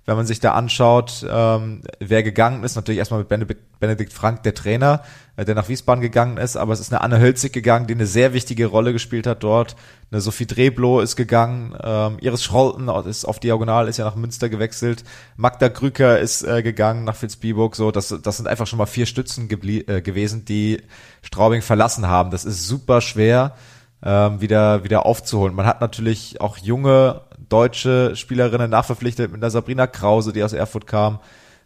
wenn man sich da anschaut, ähm, wer gegangen ist, natürlich erstmal mit Benedikt Frank, der Trainer, äh, der nach Wiesbaden gegangen ist, aber es ist eine Anne Hölzig gegangen, die eine sehr wichtige Rolle gespielt hat dort. Eine Sophie Dreblo ist gegangen, ähm, Iris Schrolten ist auf Diagonal, ist ja nach Münster gewechselt, Magda Grücker ist äh, gegangen nach Vilsbiburg, so, das, das sind einfach schon mal vier Stützen äh, gewesen, die Straubing verlassen haben. Das ist super schwer, ähm, wieder, wieder aufzuholen. Man hat natürlich auch junge deutsche Spielerinnen nachverpflichtet mit einer Sabrina Krause, die aus Erfurt kam,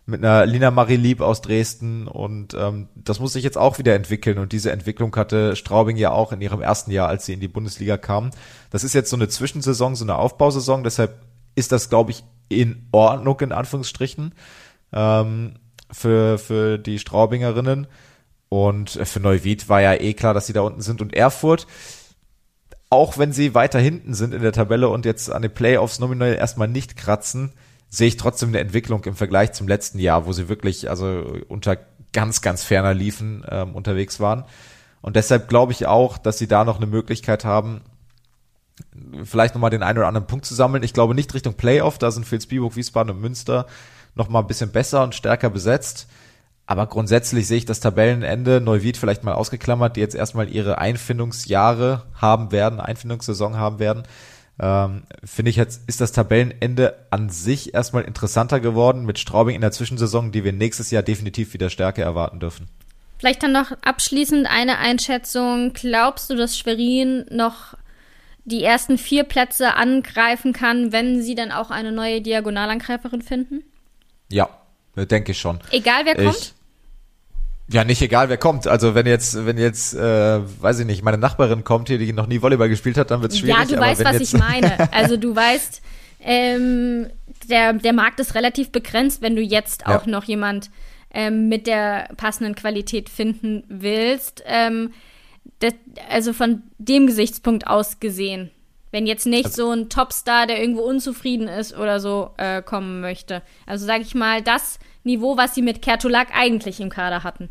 mit einer Lina Marie Lieb aus Dresden. Und ähm, das muss sich jetzt auch wieder entwickeln. Und diese Entwicklung hatte Straubing ja auch in ihrem ersten Jahr, als sie in die Bundesliga kam. Das ist jetzt so eine Zwischensaison, so eine Aufbausaison, deshalb ist das, glaube ich, in Ordnung in Anführungsstrichen ähm, für, für die Straubingerinnen. Und für Neuwied war ja eh klar, dass sie da unten sind. Und Erfurt auch wenn sie weiter hinten sind in der Tabelle und jetzt an den Playoffs nominell erstmal nicht kratzen, sehe ich trotzdem eine Entwicklung im Vergleich zum letzten Jahr, wo sie wirklich also unter ganz, ganz ferner Liefen ähm, unterwegs waren. Und deshalb glaube ich auch, dass sie da noch eine Möglichkeit haben, vielleicht nochmal den einen oder anderen Punkt zu sammeln. Ich glaube nicht Richtung Playoff, da sind Vilsbiburg, Wiesbaden und Münster nochmal ein bisschen besser und stärker besetzt. Aber grundsätzlich sehe ich das Tabellenende, Neuwied vielleicht mal ausgeklammert, die jetzt erstmal ihre Einfindungsjahre haben werden, Einfindungssaison haben werden. Ähm, Finde ich jetzt, ist das Tabellenende an sich erstmal interessanter geworden mit Straubing in der Zwischensaison, die wir nächstes Jahr definitiv wieder Stärke erwarten dürfen. Vielleicht dann noch abschließend eine Einschätzung. Glaubst du, dass Schwerin noch die ersten vier Plätze angreifen kann, wenn sie dann auch eine neue Diagonalangreiferin finden? Ja, denke ich schon. Egal wer kommt? ja, nicht egal wer kommt. Also wenn jetzt, wenn jetzt, äh, weiß ich nicht, meine Nachbarin kommt hier, die noch nie Volleyball gespielt hat, dann wird es schwierig. Ja, du weißt, was ich meine. Also du weißt, ähm, der, der Markt ist relativ begrenzt, wenn du jetzt auch ja. noch jemand ähm, mit der passenden Qualität finden willst. Ähm, das, also von dem Gesichtspunkt aus gesehen. Wenn jetzt nicht also, so ein Topstar, der irgendwo unzufrieden ist oder so, äh, kommen möchte. Also sage ich mal, das Niveau, was sie mit Kertulak eigentlich im Kader hatten.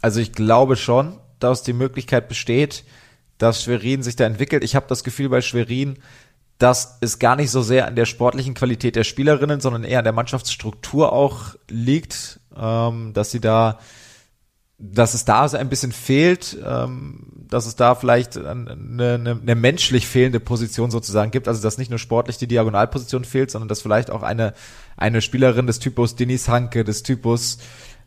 Also ich glaube schon, dass die Möglichkeit besteht, dass Schwerin sich da entwickelt. Ich habe das Gefühl bei Schwerin, dass es gar nicht so sehr an der sportlichen Qualität der Spielerinnen, sondern eher an der Mannschaftsstruktur auch liegt, ähm, dass sie da dass es da so ein bisschen fehlt, ähm, dass es da vielleicht eine, eine, eine menschlich fehlende Position sozusagen gibt, also dass nicht nur sportlich die Diagonalposition fehlt, sondern dass vielleicht auch eine eine Spielerin des Typus Denise Hanke, des Typus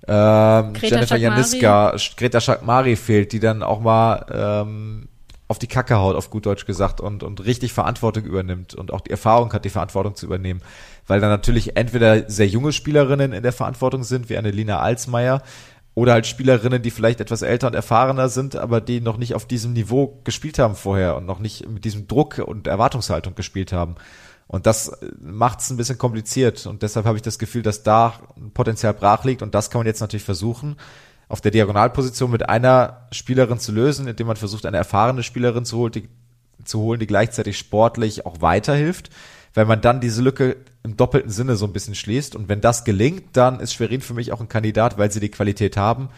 ähm, Jennifer Janiska, Greta Schakmari fehlt, die dann auch mal ähm, auf die Kacke haut, auf gut Deutsch gesagt, und, und richtig Verantwortung übernimmt und auch die Erfahrung hat, die Verantwortung zu übernehmen. Weil da natürlich entweder sehr junge Spielerinnen in der Verantwortung sind, wie eine Lina Alsmeier, oder halt Spielerinnen, die vielleicht etwas älter und erfahrener sind, aber die noch nicht auf diesem Niveau gespielt haben vorher und noch nicht mit diesem Druck und Erwartungshaltung gespielt haben. Und das macht es ein bisschen kompliziert. Und deshalb habe ich das Gefühl, dass da Potenzial brach liegt. Und das kann man jetzt natürlich versuchen, auf der Diagonalposition mit einer Spielerin zu lösen, indem man versucht, eine erfahrene Spielerin zu holen, die, zu holen, die gleichzeitig sportlich auch weiterhilft. Wenn man dann diese Lücke im doppelten Sinne so ein bisschen schließt. Und wenn das gelingt, dann ist Schwerin für mich auch ein Kandidat, weil sie die Qualität haben.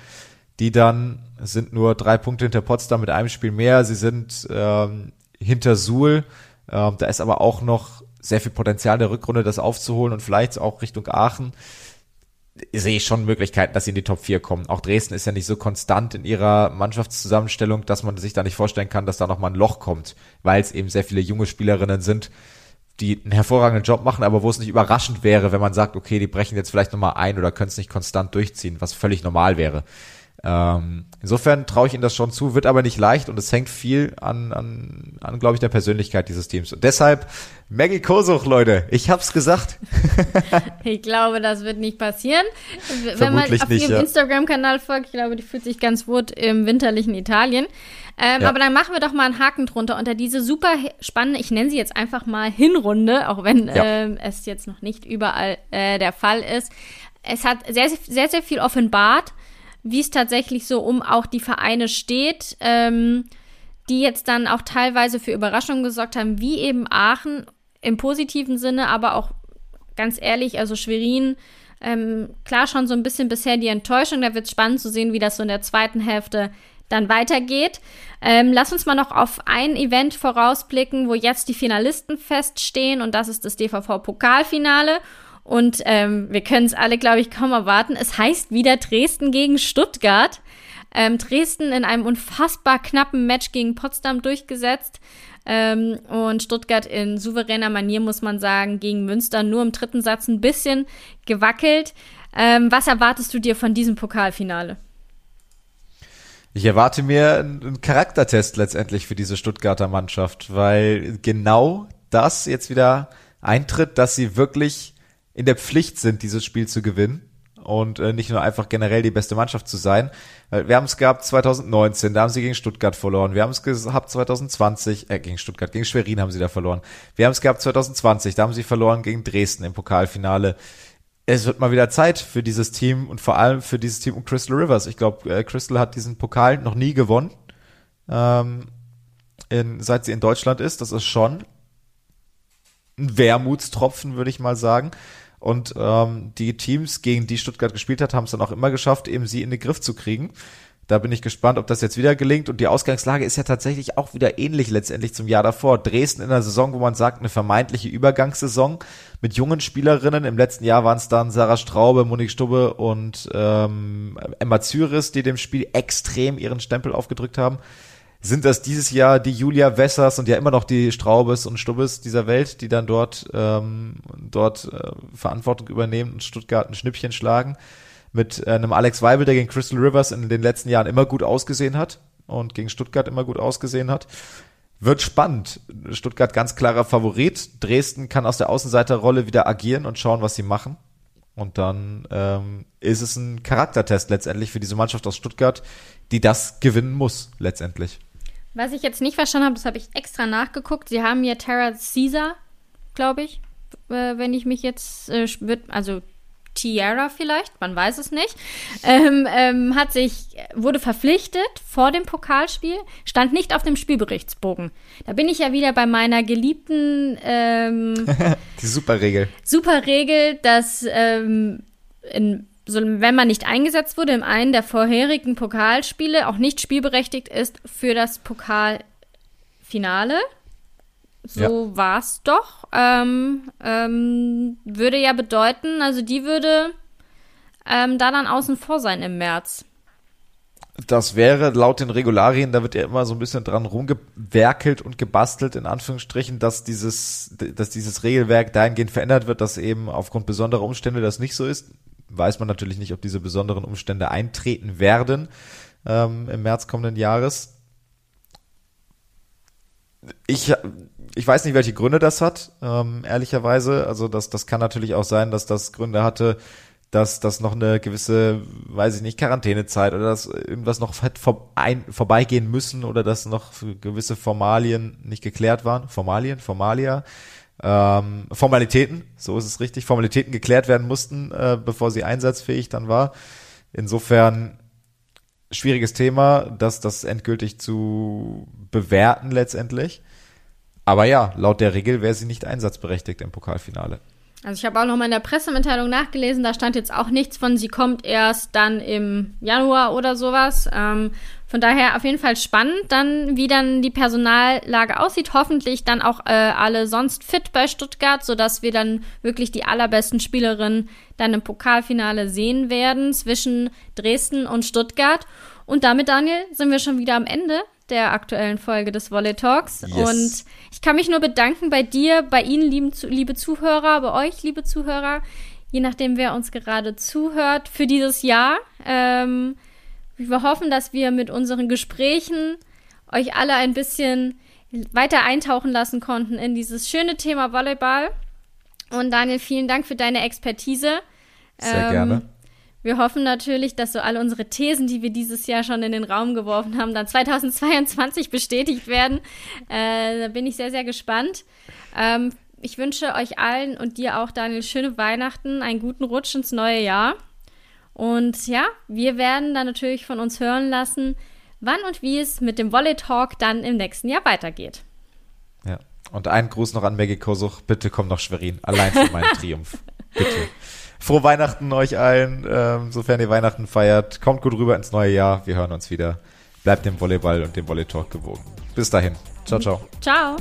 Die dann sind nur drei Punkte hinter Potsdam mit einem Spiel mehr. Sie sind ähm, hinter Suhl. Ähm, da ist aber auch noch sehr viel Potenzial in der Rückrunde, das aufzuholen und vielleicht auch Richtung Aachen sehe ich schon Möglichkeiten, dass sie in die Top 4 kommen. Auch Dresden ist ja nicht so konstant in ihrer Mannschaftszusammenstellung, dass man sich da nicht vorstellen kann, dass da nochmal ein Loch kommt, weil es eben sehr viele junge Spielerinnen sind, die einen hervorragenden Job machen, aber wo es nicht überraschend wäre, wenn man sagt, okay, die brechen jetzt vielleicht nochmal ein oder können es nicht konstant durchziehen, was völlig normal wäre. Ähm, insofern traue ich ihnen das schon zu, wird aber nicht leicht und es hängt viel an, an, an glaube ich, der Persönlichkeit dieses Teams. Und deshalb Maggie Kosuch, Leute, ich hab's gesagt. ich glaube, das wird nicht passieren. Wenn man auf nicht, ihrem ja. Instagram-Kanal folgt, ich glaube, die fühlt sich ganz wohl im winterlichen Italien. Ähm, ja. Aber dann machen wir doch mal einen Haken drunter unter diese super spannende, ich nenne sie jetzt einfach mal Hinrunde, auch wenn ja. ähm, es jetzt noch nicht überall äh, der Fall ist. Es hat sehr, sehr, sehr viel offenbart wie es tatsächlich so um auch die Vereine steht, ähm, die jetzt dann auch teilweise für Überraschungen gesorgt haben, wie eben Aachen im positiven Sinne, aber auch ganz ehrlich, also Schwerin, ähm, klar schon so ein bisschen bisher die Enttäuschung. Da wird es spannend zu sehen, wie das so in der zweiten Hälfte dann weitergeht. Ähm, lass uns mal noch auf ein Event vorausblicken, wo jetzt die Finalisten feststehen und das ist das DVV-Pokalfinale. Und ähm, wir können es alle, glaube ich, kaum erwarten. Es heißt wieder Dresden gegen Stuttgart. Ähm, Dresden in einem unfassbar knappen Match gegen Potsdam durchgesetzt. Ähm, und Stuttgart in souveräner Manier, muss man sagen, gegen Münster nur im dritten Satz ein bisschen gewackelt. Ähm, was erwartest du dir von diesem Pokalfinale? Ich erwarte mir einen Charaktertest letztendlich für diese Stuttgarter Mannschaft, weil genau das jetzt wieder eintritt, dass sie wirklich in der Pflicht sind, dieses Spiel zu gewinnen und äh, nicht nur einfach generell die beste Mannschaft zu sein. Wir haben es gehabt 2019, da haben sie gegen Stuttgart verloren. Wir haben es gehabt 2020, äh, gegen Stuttgart, gegen Schwerin haben sie da verloren. Wir haben es gehabt 2020, da haben sie verloren gegen Dresden im Pokalfinale. Es wird mal wieder Zeit für dieses Team und vor allem für dieses Team um Crystal Rivers. Ich glaube, äh, Crystal hat diesen Pokal noch nie gewonnen, ähm, in, seit sie in Deutschland ist. Das ist schon ein Wermutstropfen, würde ich mal sagen. Und ähm, die Teams, gegen die Stuttgart gespielt hat, haben es dann auch immer geschafft, eben sie in den Griff zu kriegen. Da bin ich gespannt, ob das jetzt wieder gelingt. Und die Ausgangslage ist ja tatsächlich auch wieder ähnlich letztendlich zum Jahr davor. Dresden in einer Saison, wo man sagt, eine vermeintliche Übergangssaison mit jungen Spielerinnen. Im letzten Jahr waren es dann Sarah Straube, Monique Stubbe und ähm, Emma Zyris, die dem Spiel extrem ihren Stempel aufgedrückt haben sind das dieses Jahr die Julia Wessers und ja immer noch die Straubes und Stubbes dieser Welt, die dann dort, ähm, dort äh, Verantwortung übernehmen und Stuttgart ein Schnippchen schlagen. Mit äh, einem Alex Weibel, der gegen Crystal Rivers in den letzten Jahren immer gut ausgesehen hat und gegen Stuttgart immer gut ausgesehen hat. Wird spannend. Stuttgart ganz klarer Favorit. Dresden kann aus der Außenseiterrolle wieder agieren und schauen, was sie machen. Und dann ähm, ist es ein Charaktertest letztendlich für diese Mannschaft aus Stuttgart, die das gewinnen muss letztendlich. Was ich jetzt nicht verstanden habe, das habe ich extra nachgeguckt. Sie haben ja Tara Caesar, glaube ich, äh, wenn ich mich jetzt, äh, also Tiara vielleicht, man weiß es nicht, ähm, ähm, hat sich, wurde verpflichtet vor dem Pokalspiel, stand nicht auf dem Spielberichtsbogen. Da bin ich ja wieder bei meiner geliebten ähm, Die Superregel. Superregel, dass ähm, in so, wenn man nicht eingesetzt wurde im einen der vorherigen Pokalspiele, auch nicht spielberechtigt ist für das Pokalfinale. So ja. war es doch. Ähm, ähm, würde ja bedeuten, also die würde ähm, da dann außen vor sein im März. Das wäre laut den Regularien, da wird ja immer so ein bisschen dran rumgewerkelt und gebastelt, in Anführungsstrichen, dass dieses, dass dieses Regelwerk dahingehend verändert wird, dass eben aufgrund besonderer Umstände das nicht so ist weiß man natürlich nicht, ob diese besonderen Umstände eintreten werden ähm, im März kommenden Jahres. ich, ich weiß nicht, welche Gründe das hat, ähm, ehrlicherweise. Also das, das kann natürlich auch sein, dass das Gründe hatte, dass das noch eine gewisse, weiß ich nicht, Quarantänezeit oder dass irgendwas noch hat vor, ein, vorbeigehen müssen oder dass noch gewisse Formalien nicht geklärt waren. Formalien, Formalia. Ähm, Formalitäten, so ist es richtig, Formalitäten geklärt werden mussten, äh, bevor sie einsatzfähig dann war. Insofern schwieriges Thema, das, das endgültig zu bewerten letztendlich. Aber ja, laut der Regel wäre sie nicht einsatzberechtigt im Pokalfinale. Also ich habe auch noch mal in der Pressemitteilung nachgelesen, da stand jetzt auch nichts von, sie kommt erst dann im Januar oder sowas. Ähm, von daher auf jeden Fall spannend, dann wie dann die Personallage aussieht. Hoffentlich dann auch äh, alle sonst fit bei Stuttgart, sodass wir dann wirklich die allerbesten Spielerinnen dann im Pokalfinale sehen werden zwischen Dresden und Stuttgart. Und damit, Daniel, sind wir schon wieder am Ende der aktuellen Folge des Volley Talks. Yes. Und ich kann mich nur bedanken bei dir, bei Ihnen, lieben, liebe Zuhörer, bei euch, liebe Zuhörer, je nachdem, wer uns gerade zuhört, für dieses Jahr. Ähm, wir hoffen, dass wir mit unseren Gesprächen euch alle ein bisschen weiter eintauchen lassen konnten in dieses schöne Thema Volleyball. Und Daniel, vielen Dank für deine Expertise. Sehr ähm, gerne. Wir hoffen natürlich, dass so alle unsere Thesen, die wir dieses Jahr schon in den Raum geworfen haben, dann 2022 bestätigt werden. Äh, da bin ich sehr, sehr gespannt. Ähm, ich wünsche euch allen und dir auch, Daniel, schöne Weihnachten, einen guten Rutsch ins neue Jahr. Und ja, wir werden dann natürlich von uns hören lassen, wann und wie es mit dem Volley Talk dann im nächsten Jahr weitergeht. Ja. Und ein Gruß noch an Maggie Kosuch. Bitte komm noch Schwerin. Allein für meinen Triumph. Bitte. Frohe Weihnachten euch allen, ähm, sofern ihr Weihnachten feiert. Kommt gut rüber ins neue Jahr. Wir hören uns wieder. Bleibt dem Volleyball und dem Volley Talk gewogen. Bis dahin. Ciao, ciao. Ciao.